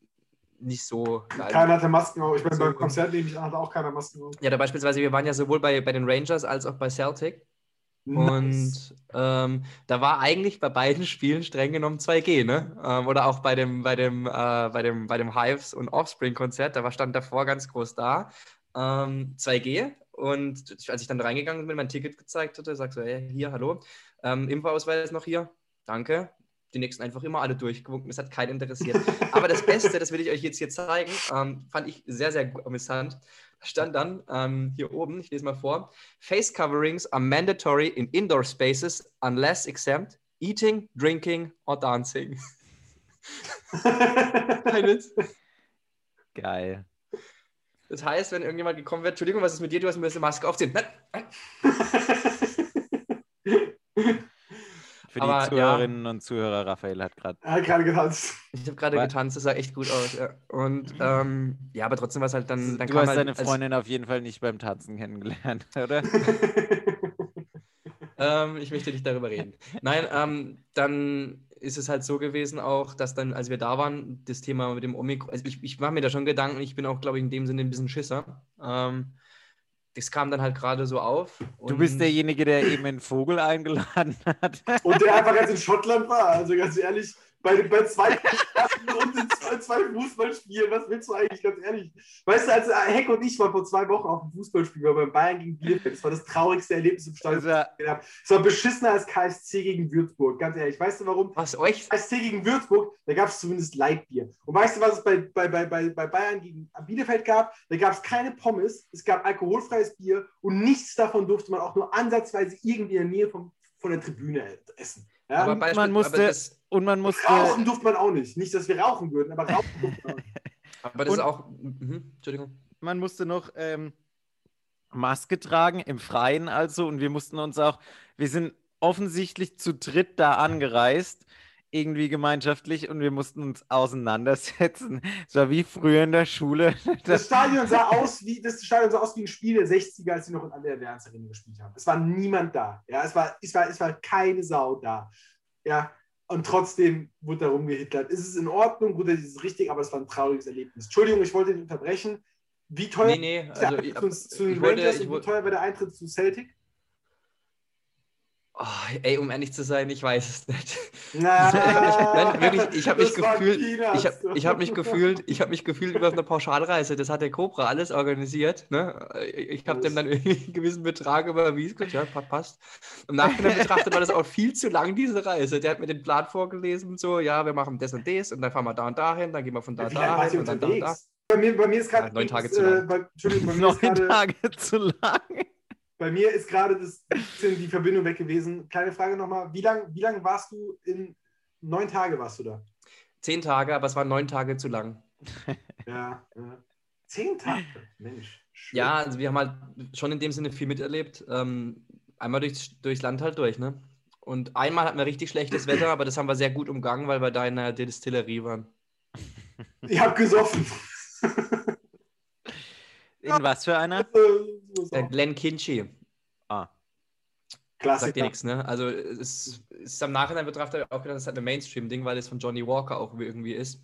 nicht so geil. Keiner hatte Masken auf. Ich meine, So. beim Konzert nehme ich an, hatte auch keiner Masken auf. Ja, da beispielsweise, wir waren ja sowohl bei, bei den Rangers als auch bei Celtic. Nice. Und ähm, da war eigentlich bei beiden Spielen streng genommen 2G, ne? Ähm, oder auch bei dem, bei dem, äh, bei dem, bei dem Hives und Offspring-Konzert, da war stand davor ganz groß da. Ähm, 2G. Und als ich dann reingegangen bin, mein Ticket gezeigt hatte, sagst so, hey, hier, hallo, ähm, Impfausweis noch hier, danke. Die nächsten einfach immer alle durchgewunken, das hat keinen interessiert. Aber das Beste, das will ich euch jetzt hier zeigen, ähm, fand ich sehr, sehr amüsant. Stand dann ähm, hier oben, ich lese mal vor, Face coverings are mandatory in indoor spaces unless exempt eating, drinking or dancing. Kein Witz. Geil. Das heißt, wenn irgendjemand gekommen wird, Entschuldigung, was ist mit dir? Du hast ein bisschen Maske aufziehen. Nein, nein. Für Aber, die Zuhörerinnen und Zuhörer, Raphael hat gerade. er hat gerade getanzt. Ich habe gerade Was? getanzt, das sah echt gut aus. Ja. Und ähm, ja, aber trotzdem war es halt dann. dann Du kam hast halt, deine Freundin auf jeden Fall nicht beim Tanzen kennengelernt, oder? Ähm, ich möchte nicht darüber reden. Nein, ähm, dann ist es halt so gewesen auch, dass dann, als wir da waren, das Thema mit dem Omikron, also ich, ich mache mir da schon Gedanken, ich bin auch, glaube ich, in dem Sinne ein bisschen Schisser. Ähm, das kam dann halt gerade so auf. Du bist derjenige, der eben einen Vogel eingeladen hat. Und der einfach ganz in Schottland war. Also ganz ehrlich, bei, bei zwei Klassen und zwei, zwei Fußballspielen, was willst du eigentlich, ganz ehrlich? Weißt du, als Heck und ich waren vor zwei Wochen auf dem Fußballspiel waren beim Bayern gegen Bielefeld. Das war das traurigste Erlebnis im Stadion. Also, das ich gesehen habe. Es war beschissener als KSC gegen Würzburg, ganz ehrlich. Weißt du warum? Was euch? KSC gegen Würzburg, da gab es zumindest Leitbier. Und weißt du, was es bei, bei, bei, bei, bei Bayern gegen Bielefeld gab? Da gab es keine Pommes, es gab alkoholfreies Bier und nichts davon durfte man auch nur ansatzweise irgendwie in der Nähe vom, von der Tribüne essen. Ja? Aber Beispiel, man musste- aber das, und man musste. rauchen durfte man auch nicht. Nicht, dass wir rauchen würden, aber rauchen durfte man auch nicht. aber das ist Und- auch. Mhm, Entschuldigung. man musste noch ähm, Maske tragen, im Freien also. Und wir mussten uns auch, wir sind offensichtlich zu dritt da angereist, irgendwie gemeinschaftlich, und wir mussten uns auseinandersetzen. Es war wie früher in der Schule. Das Stadion sah aus wie, das Stadion sah aus wie ein Spiel der 60er, als sie noch in der Allianz Arena gespielt haben. Es war niemand da. Ja, es war, es war, es war keine Sau da. Ja, und trotzdem wurde da rumgehitlert. Es ist in Ordnung, gut, das ist richtig, aber es war ein trauriges Erlebnis. Entschuldigung, ich wollte dich unterbrechen. Wie teuer Nee, nee, also. Ich, zu, den wollte, und wie teuer war der Eintritt zu Celtic? Oh, ey, um ehrlich zu sein, ich weiß es nicht. Nein, wirklich, ich habe mich gefühlt, ich habe ich hab mich gefühlt, ich habe mich gefühlt über eine Pauschalreise. Das hat der Cobra alles organisiert. Ne? Ich habe dem dann irgendwie einen gewissen Betrag überwiesen. Ja, pa- passt. Im Nachhinein betrachtet war das auch viel zu lang, diese Reise. Der hat mir den Plan vorgelesen und so, ja, wir machen das und das und dann fahren wir da und dahin, dann gehen wir von da wart dahin und dann da und da. Bei mir, bei mir ist gerade. Ja, neun Tage zu äh, lang. bei, Entschuldigung, bei mir neun. Tage zu lang. Bei mir ist gerade das bisschen die Verbindung weg gewesen. Kleine Frage nochmal. Wie lange wie lang warst du in neun Tage warst du da? Zehn Tage, aber es waren neun Tage zu lang. Ja. ja. Zehn Tage? Mensch. schön. Ja, also wir haben halt schon in dem Sinne viel miterlebt. Ähm, einmal durchs, durchs Land halt durch, ne? Und einmal hatten wir richtig schlechtes Wetter, aber das haben wir sehr gut umgangen, weil wir da in der Distillerie waren. Ich hab gesoffen. In was für einer? Der auch. Glen Kinchy. Ah. Sagt dir Klassiker. nichts, ne? Also es ist am Nachhinein betrachtet auch gedacht, das ist halt ein Mainstream-Ding, weil es von Johnny Walker auch irgendwie ist.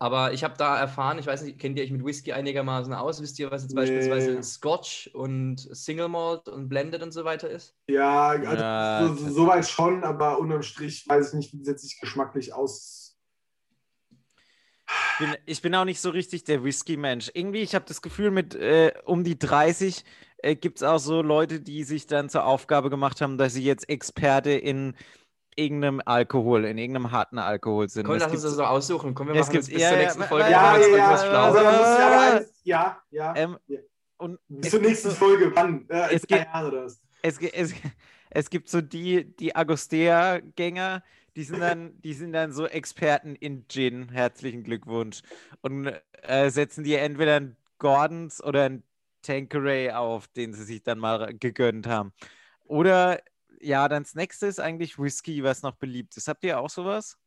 Aber ich habe da erfahren, ich weiß nicht, kennt ihr euch mit Whisky einigermaßen aus? Wisst ihr, was jetzt Nee. beispielsweise Scotch und Single Malt und Blended und so weiter ist? Ja, also Ja, so, so, soweit schon, aber unterm Strich weiß ich nicht, wie das sich geschmacklich aus. Ich bin, ich bin auch nicht so richtig der Whisky-Mensch. Irgendwie, ich habe das Gefühl, mit äh, um die 30 äh, gibt es auch so Leute, die sich dann zur Aufgabe gemacht haben, dass sie jetzt Experte in irgendeinem Alkohol, in irgendeinem harten Alkohol sind. Komm, Das lass uns das so aussuchen. Komm, wir Es machen das bis ja, zur nächsten Folge. Ja, ja, ja. Also. Ähm, und Bis zur nächsten so- Folge. Wann? Äh, Es gibt- es, es, es gibt so die, die Agostea-Gänger, die sind dann, die sind dann so Experten in Gin. Herzlichen Glückwunsch. Und äh, setzen dir entweder einen Gordons oder einen Tanqueray auf, den sie sich dann mal gegönnt haben. Oder ja, dann das nächste ist eigentlich Whisky, was noch beliebt ist. Habt ihr auch sowas?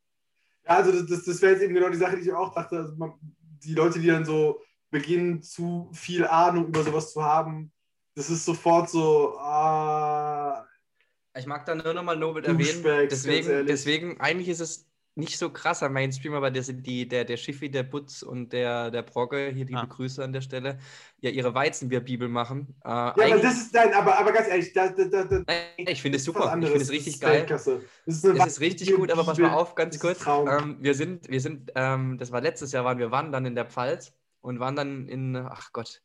Ja, also das, das, das wäre jetzt eben genau die Sache, die ich auch dachte. Also man, die Leute, die dann so beginnen, zu viel Ahnung über sowas zu haben, das ist sofort so, ah, Ich mag da nur nochmal Nobel erwähnen. Deswegen, deswegen, eigentlich ist es nicht so krasser Mainstream, aber sind die, der, der Schiffi, der Butz und der, der Brogge, hier die Ah. Grüße an der Stelle, ja ihre Weizenbierbibel machen. Äh, ja, aber das ist nein, aber, aber ganz ehrlich, da, da, da, da, ich finde es super. Ich finde es richtig ist geil. Das ist, Es ist richtig gut, aber pass mal auf, ganz kurz. Ähm, wir sind, wir sind, ähm, das war letztes Jahr, waren wir wandern in der Pfalz und waren dann in, ach Gott.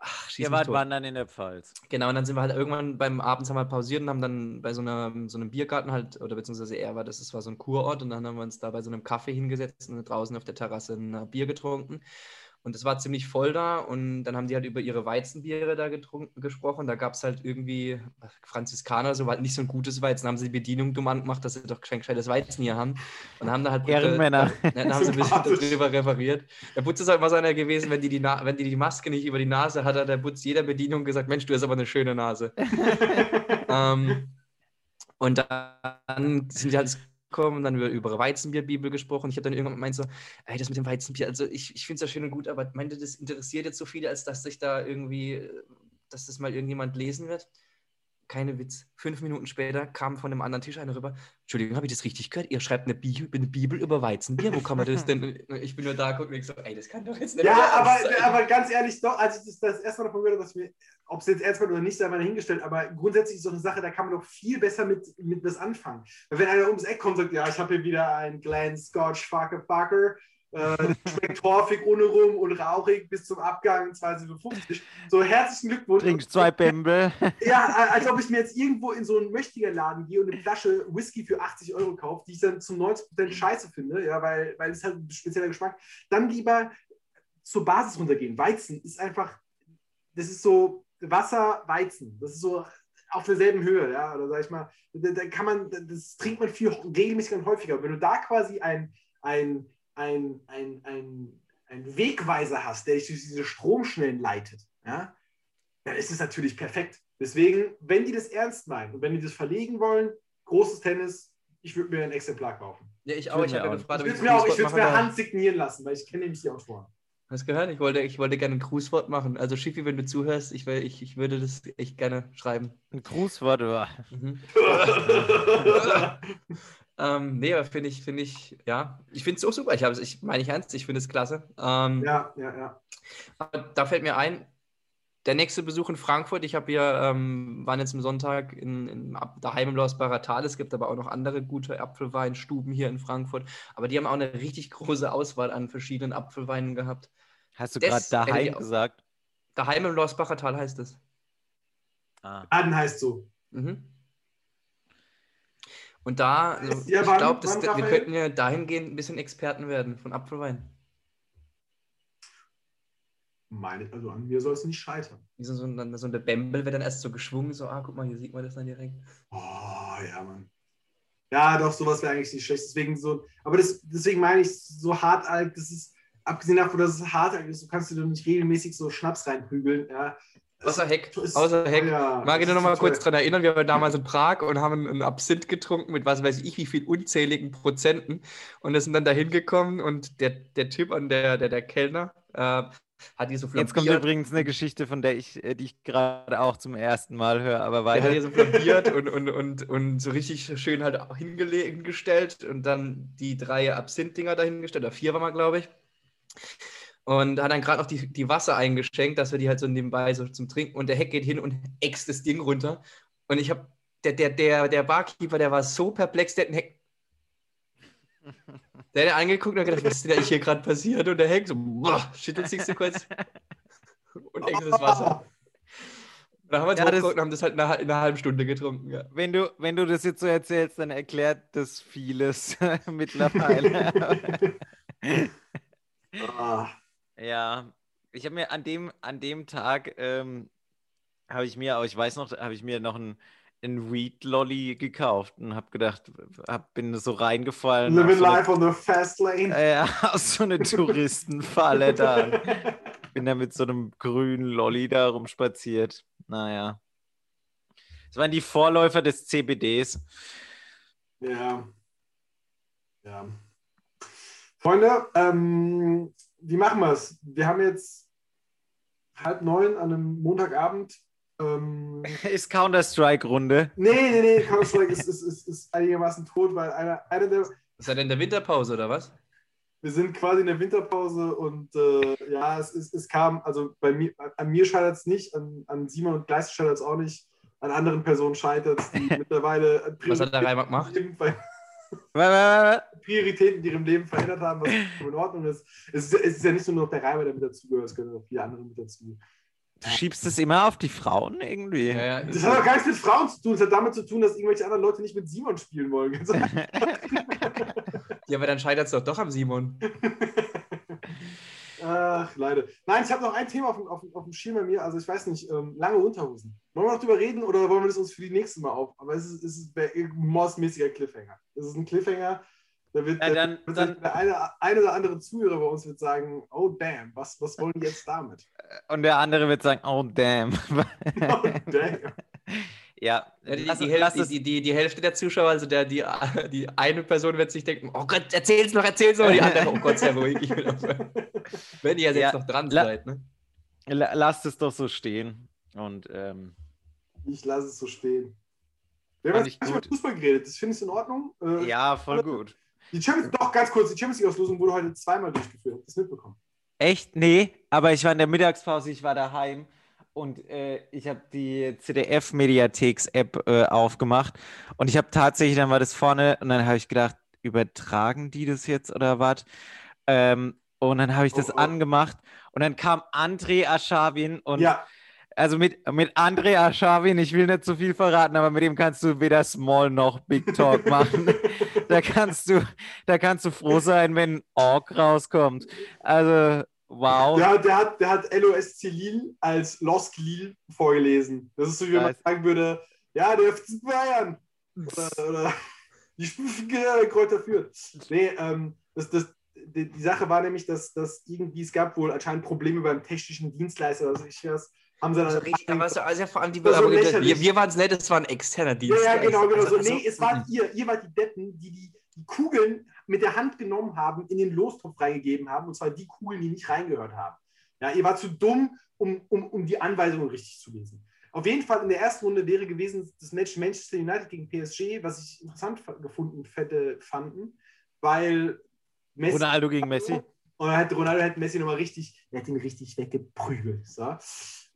Ach, Ihr wart wandern in der Pfalz. Genau, und dann sind wir halt irgendwann beim Abends haben wir halt pausiert und haben dann bei so, einer, so einem Biergarten halt, oder beziehungsweise er war das, das war so ein Kurort und dann haben wir uns da bei so einem Kaffee hingesetzt und draußen auf der Terrasse ein Bier getrunken. Und es war ziemlich voll da und dann haben die halt über ihre Weizenbiere da getrunken, gesprochen. Da gab es halt irgendwie Franziskaner, so war halt nicht so ein gutes Weizen. Dann haben sie die Bedienung dumm angemacht, dass sie doch kein gescheites Weizen hier haben. Und haben da halt Ehrenmänner. Ja, dann haben sie ein bisschen darüber referiert. Der Butz ist halt so einer gewesen, wenn die die, Na wenn die die Maske nicht über die Nase hat, hat der Butz jeder Bedienung gesagt, Mensch, du hast aber eine schöne Nase. ähm, und dann sind die halt gekommen dann über, über Weizenbierbibel gesprochen. Ich habe dann irgendwann gemeint so, ey, das mit dem Weizenbier, also ich, ich finde es ja schön und gut, aber meinte, das interessiert jetzt so viele, als dass sich da irgendwie, äh, dass das mal irgendjemand lesen wird. Keine Witz. Fünf Minuten später kam von einem anderen Tisch einer rüber. Entschuldigung, habe ich das richtig gehört? Ihr schreibt eine Bibel, eine Bibel über Weizenbier. Wo kann man das denn? Ich bin nur da, guck mir so, ey, das kann doch jetzt nicht Ja, aber, sein. aber ganz ehrlich, doch, als ich das, das erste Mal davon gehört habe, dass mir, ob es jetzt ernst wird oder nicht, sei mal dahingestellt, aber grundsätzlich ist so eine Sache, da kann man doch viel besser mit, mit was anfangen. Weil wenn einer ums Eck kommt und sagt, ja, ich habe hier wieder ein Glen Scotch Fucker Fucker, äh, schmeckt torfig ohne rum und rauchig bis zum Abgang 2,50. So, herzlichen Glückwunsch. Trinkst zwei Bämbel. Ja, als ob ich mir jetzt irgendwo in so einen Möchtigerladen gehe und eine Flasche Whisky für 80 Euro kaufe, die ich dann zu 90% scheiße finde, ja, weil, weil es halt ein spezieller Geschmack. Dann lieber zur Basis runtergehen. Weizen ist einfach, das ist so Wasser, Weizen. Das ist so auf derselben Höhe, ja, oder sag ich mal, da, da kann man, das trinkt man viel regelmäßiger und häufiger. Wenn du da quasi ein, ein, ein, ein, ein, ein Wegweiser hast, der dich durch diese Stromschnellen leitet, ja, dann ist es natürlich perfekt. Deswegen, wenn die das ernst meinen und wenn die das verlegen wollen, großes Tennis, ich würde mir ein Exemplar kaufen. Ja, ich auch. Ich mir habe ja auch. gefragt, Ich würde es mir auch, ich würde es mir machen darf. handsignieren lassen, weil ich kenne nämlich die Autoren. Hast du gehört? Ich wollte, ich wollte gerne ein Grußwort machen. Also Schiffi, wenn du zuhörst, ich, ich, ich würde das echt gerne schreiben. Ein Grußwort. oder? Mhm. ähm, nee, aber finde ich, finde ich, ja, ich finde es auch super. Ich habe es, ich meine ich ernst, ich finde es klasse. Ähm, ja, ja, ja. aber Da fällt mir ein, der nächste Besuch in Frankfurt. Ich habe hier, ähm, waren jetzt am Sonntag in, in, daheim im Lausbarer Tal. Es gibt aber auch noch andere gute Apfelweinstuben hier in Frankfurt. Aber die haben auch eine richtig große Auswahl an verschiedenen Apfelweinen gehabt. Hast du gerade daheim auch. gesagt? Daheim im Lausbacher Tal heißt es. Ah. Laden heißt so. Mhm. Und da, also, Ja, ich glaube, wir könnten ja dahingehend ein bisschen Experten werden von Apfelwein. Meine, also an mir soll es nicht scheitern. Wie so, so, ein- so eine Bembel wird dann erst so geschwungen, so, ah, guck mal, hier sieht man das dann direkt. Oh, ja, Mann. Ja, doch, sowas wäre eigentlich nicht schlecht. Deswegen so, aber das, deswegen meine ich, so Hartalk, das ist, abgesehen davon, dass es Hartalk ist, du kannst dir doch nicht regelmäßig so Schnaps reinprügeln. Ja. Außer Heck, außer Heck. teuer. Mag ich nur noch mal kurz dran erinnern, wir waren damals in Prag und haben einen Absinth getrunken mit was weiß ich wie viel unzähligen Prozenten und wir sind dann da hingekommen und der, der Typ an der, der, der Kellner, äh, hat hier so Jetzt kommt flambiert. übrigens eine Geschichte, von der ich, äh, die ich gerade auch zum ersten Mal höre, aber Der hat weiter. hier so flambiert und, und, und, und so richtig schön halt auch hingestellt und dann die drei Absinth-Dinger dahingestellt, oder vier war mal, glaube ich. Und hat dann gerade noch die, die Wasser eingeschenkt, dass wir die halt so nebenbei so zum Trinken. Und der Heck geht hin und äxt das Ding runter. Und ich habe, der, der, der, der Barkeeper, der war so perplex, der hat den Heck. Der hat angeguckt und hat gedacht, was ist denn eigentlich hier gerade passiert? Und der Heck so, boah, schüttelt sich so kurz und äxt das Wasser. Und dann haben wir uns Ja, das- und haben das halt in einer, in einer halben Stunde getrunken. Ja. Wenn du, wenn du das jetzt so erzählst, dann erklärt das vieles mittlerweile. Ah, ja, ich habe mir an dem, an dem Tag, ähm, habe ich mir, aber ich weiß noch, habe ich mir noch ein, ein Weed-Lolly gekauft und habe gedacht, hab, bin so reingefallen. living so eine- life on the fast lane. Äh, Ja, aus so einer Touristenfalle da. Bin da mit so einem grünen Lolli da rumspaziert. Naja. Das waren die Vorläufer des CBDs. Ja. Ja. Freunde, ähm, wie machen wir es? Wir haben jetzt halb neun an einem Montagabend. Ähm, Ist Counter-Strike-Runde. nee, nee, nee, Counter-Strike ist, ist, ist, ist einigermaßen tot, weil einer, einer der. Ist er denn in der Winterpause oder was? Wir sind quasi in der Winterpause und äh, ja, es, es, es kam, also bei mir, an mir scheitert es nicht, an, an Simon und Gleis scheitert es auch nicht, an anderen Personen scheitert es, die mittlerweile Was hat der Reimer gemacht? Prioritäten in ihrem Leben verändert haben, was in Ordnung ist. Es ist, es ist ja nicht nur noch der Reimer, der mit dazugehört, es gehören auch viele andere mit dazu. Du schiebst es immer auf die Frauen irgendwie. Ja, ja, Das hat auch gar nichts mit Frauen zu tun, es hat damit zu tun, dass irgendwelche anderen Leute nicht mit Simon spielen wollen. ja, aber dann scheitert es doch doch am Simon. Ach, leider. Nein, ich habe noch ein Thema auf, dem- auf, auf dem Schirm bei mir. Also ich weiß nicht, ähm, lange Unterhosen. Wollen wir noch drüber reden oder wollen wir das uns für die nächste Mal auf? Aber es ist, es ist ein mordsmäßiger Cliffhanger. Es ist ein Cliffhanger. Da wird, Ja, der, dann- wird dann- der eine, eine oder andere Zuhörer bei uns wird sagen, oh damn, was, was wollen die jetzt damit? Und der andere wird sagen, oh damn. Oh damn. ja, die, lass, die, lass die, die, die Hälfte der Zuschauer, also der, die, die eine Person wird sich denken, oh Gott, erzähl's noch, erzähl's noch. Die andere, oh Gott, sei ruhig. Ich will aufhören. Wenn ihr jetzt Ja, noch dran la- seid, ne? la- lasst es doch so stehen. Und ähm, Ich lasse es so stehen. Wir haben ich jetzt über. Fußball geredet. Das finde ich in Ordnung. Äh, ja, voll gut. Die Champions, doch, ganz kurz, die Champions League-Auslosung wurde heute zweimal durchgeführt. Habt ihr das mitbekommen? Echt? Nee, aber ich war in der Mittagspause, ich war daheim und äh, ich habe die CDF-Mediatheks-App äh, aufgemacht und ich habe tatsächlich, dann war das vorne und dann habe ich gedacht, übertragen die das jetzt oder was? Ähm, und dann habe ich das Oh, oh. angemacht und dann kam André Aschawin und ja, also mit, mit André Aschawin, ich will nicht zu viel verraten, aber mit dem kannst du weder Small noch Big Talk machen. da kannst du, da kannst du froh sein, wenn Ork rauskommt. Also, wow. Der, der, hat, der hat LOSC Lille als Losk Lille vorgelesen. Das ist so, wie wenn man sagen würde, ja, der FC Bayern. Oder, oder die Kräuter führt. Nee, ähm, das, das, die, die Sache war nämlich, dass, dass irgendwie, es gab wohl anscheinend Probleme beim technischen Dienstleister. Also ich was, haben sie dann Also, richtig, aber war- also ja, vor allem die Das war so wir, wir waren es nicht, es war ein externer Ja, Dienst. ja, genau, genau so. Also, Nee, es wart ihr, ihr wart die Deppen, die, die die Kugeln mit der Hand genommen haben, in den Lostopf reingegeben haben, und zwar die Kugeln, die nicht reingehört haben. Ja, ihr wart zu dumm, um, um, um die Anweisungen richtig zu lesen. Auf jeden Fall in der ersten Runde wäre gewesen das Match Manchester United gegen PSG, was ich interessant gefunden fette, fanden, weil Messi Ronaldo gegen Messi. und dann hat Ronaldo hat Messi nochmal richtig, er hat ihn richtig weggeprügelt. So.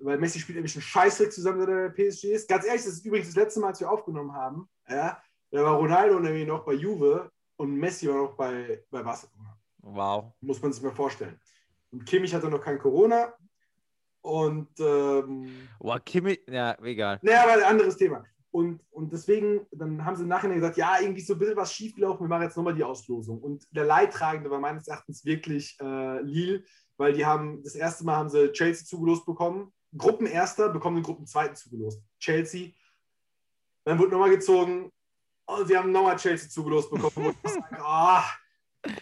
Weil Messi spielt nämlich einen Scheißdreck zusammen, seit er bei PSG ist. Ganz ehrlich, das ist übrigens das letzte Mal, als wir aufgenommen haben. Ja, da war Ronaldo nämlich noch bei Juve und Messi war noch bei, bei Barcelona. Wow. Muss man sich mal vorstellen. Und Kimmich hatte noch kein Corona. Und ähm, Wow, Kimi, ja, egal. naja, aber ein anderes Thema. Und, und deswegen, dann haben sie im Nachhinein gesagt, ja, irgendwie so ein bisschen was schiefgelaufen, wir machen jetzt nochmal die Auslosung. Und der Leidtragende war meines Erachtens wirklich äh, Lille, weil die haben, das erste Mal haben sie Chelsea zugelost bekommen. Gruppenerster bekommen den Gruppenzweiten zugelost. Chelsea. Dann wurde nochmal gezogen und sie haben nochmal Chelsea zugelost bekommen. Ah,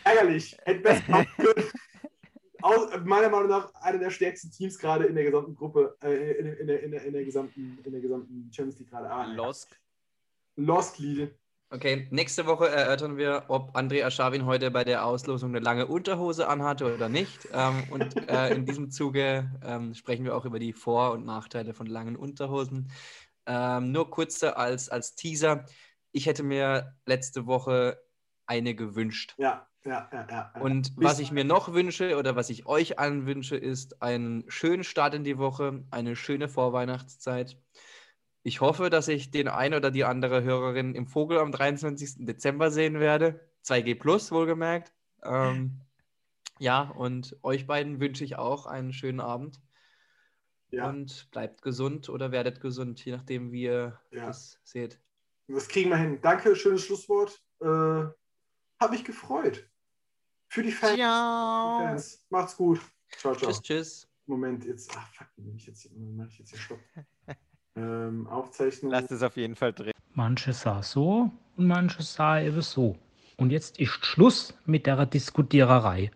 ärgerlich. Hätte besser können. Aus, meiner Meinung nach einer der stärksten Teams gerade in der gesamten Gruppe, äh, in, in, der, in, der, in, der gesamten, in der gesamten Champions League gerade. Ah, Lost. Lost Lille. Okay, nächste Woche erörtern wir, ob André Aschawin heute bei der Auslosung eine lange Unterhose anhatte oder nicht. Ähm, und äh, in diesem Zuge ähm, sprechen wir auch über die Vor- und Nachteile von langen Unterhosen. Ähm, nur kurze als, als Teaser. Ich hätte mir letzte Woche eine gewünscht. Ja, ja, ja, ja. ja. Und was ich mir noch wünsche oder was ich euch allen wünsche, ist einen schönen Start in die Woche, eine schöne Vorweihnachtszeit. Ich hoffe, dass ich den ein oder die andere Hörerin im Vogel am 23. Dezember sehen werde. 2G Plus, wohlgemerkt. Ähm, ja, und euch beiden wünsche ich auch einen schönen Abend. ja, Und bleibt gesund oder werdet gesund, je nachdem, wie ihr Ja. das seht. das kriegen wir hin. Danke, schönes Schlusswort. Äh, Hab mich gefreut. Für die Fans. Ciao. Fans. Macht's gut. Ciao, ciao. Tschüss, tschüss. Moment, jetzt. Ach, fuck, nehme ich jetzt mach ich jetzt hier Stopp. ähm, Aufzeichnung. Lass es auf jeden Fall drehen. Manche sah so und manche sah eben so. Und jetzt ist Schluss mit der Diskutiererei.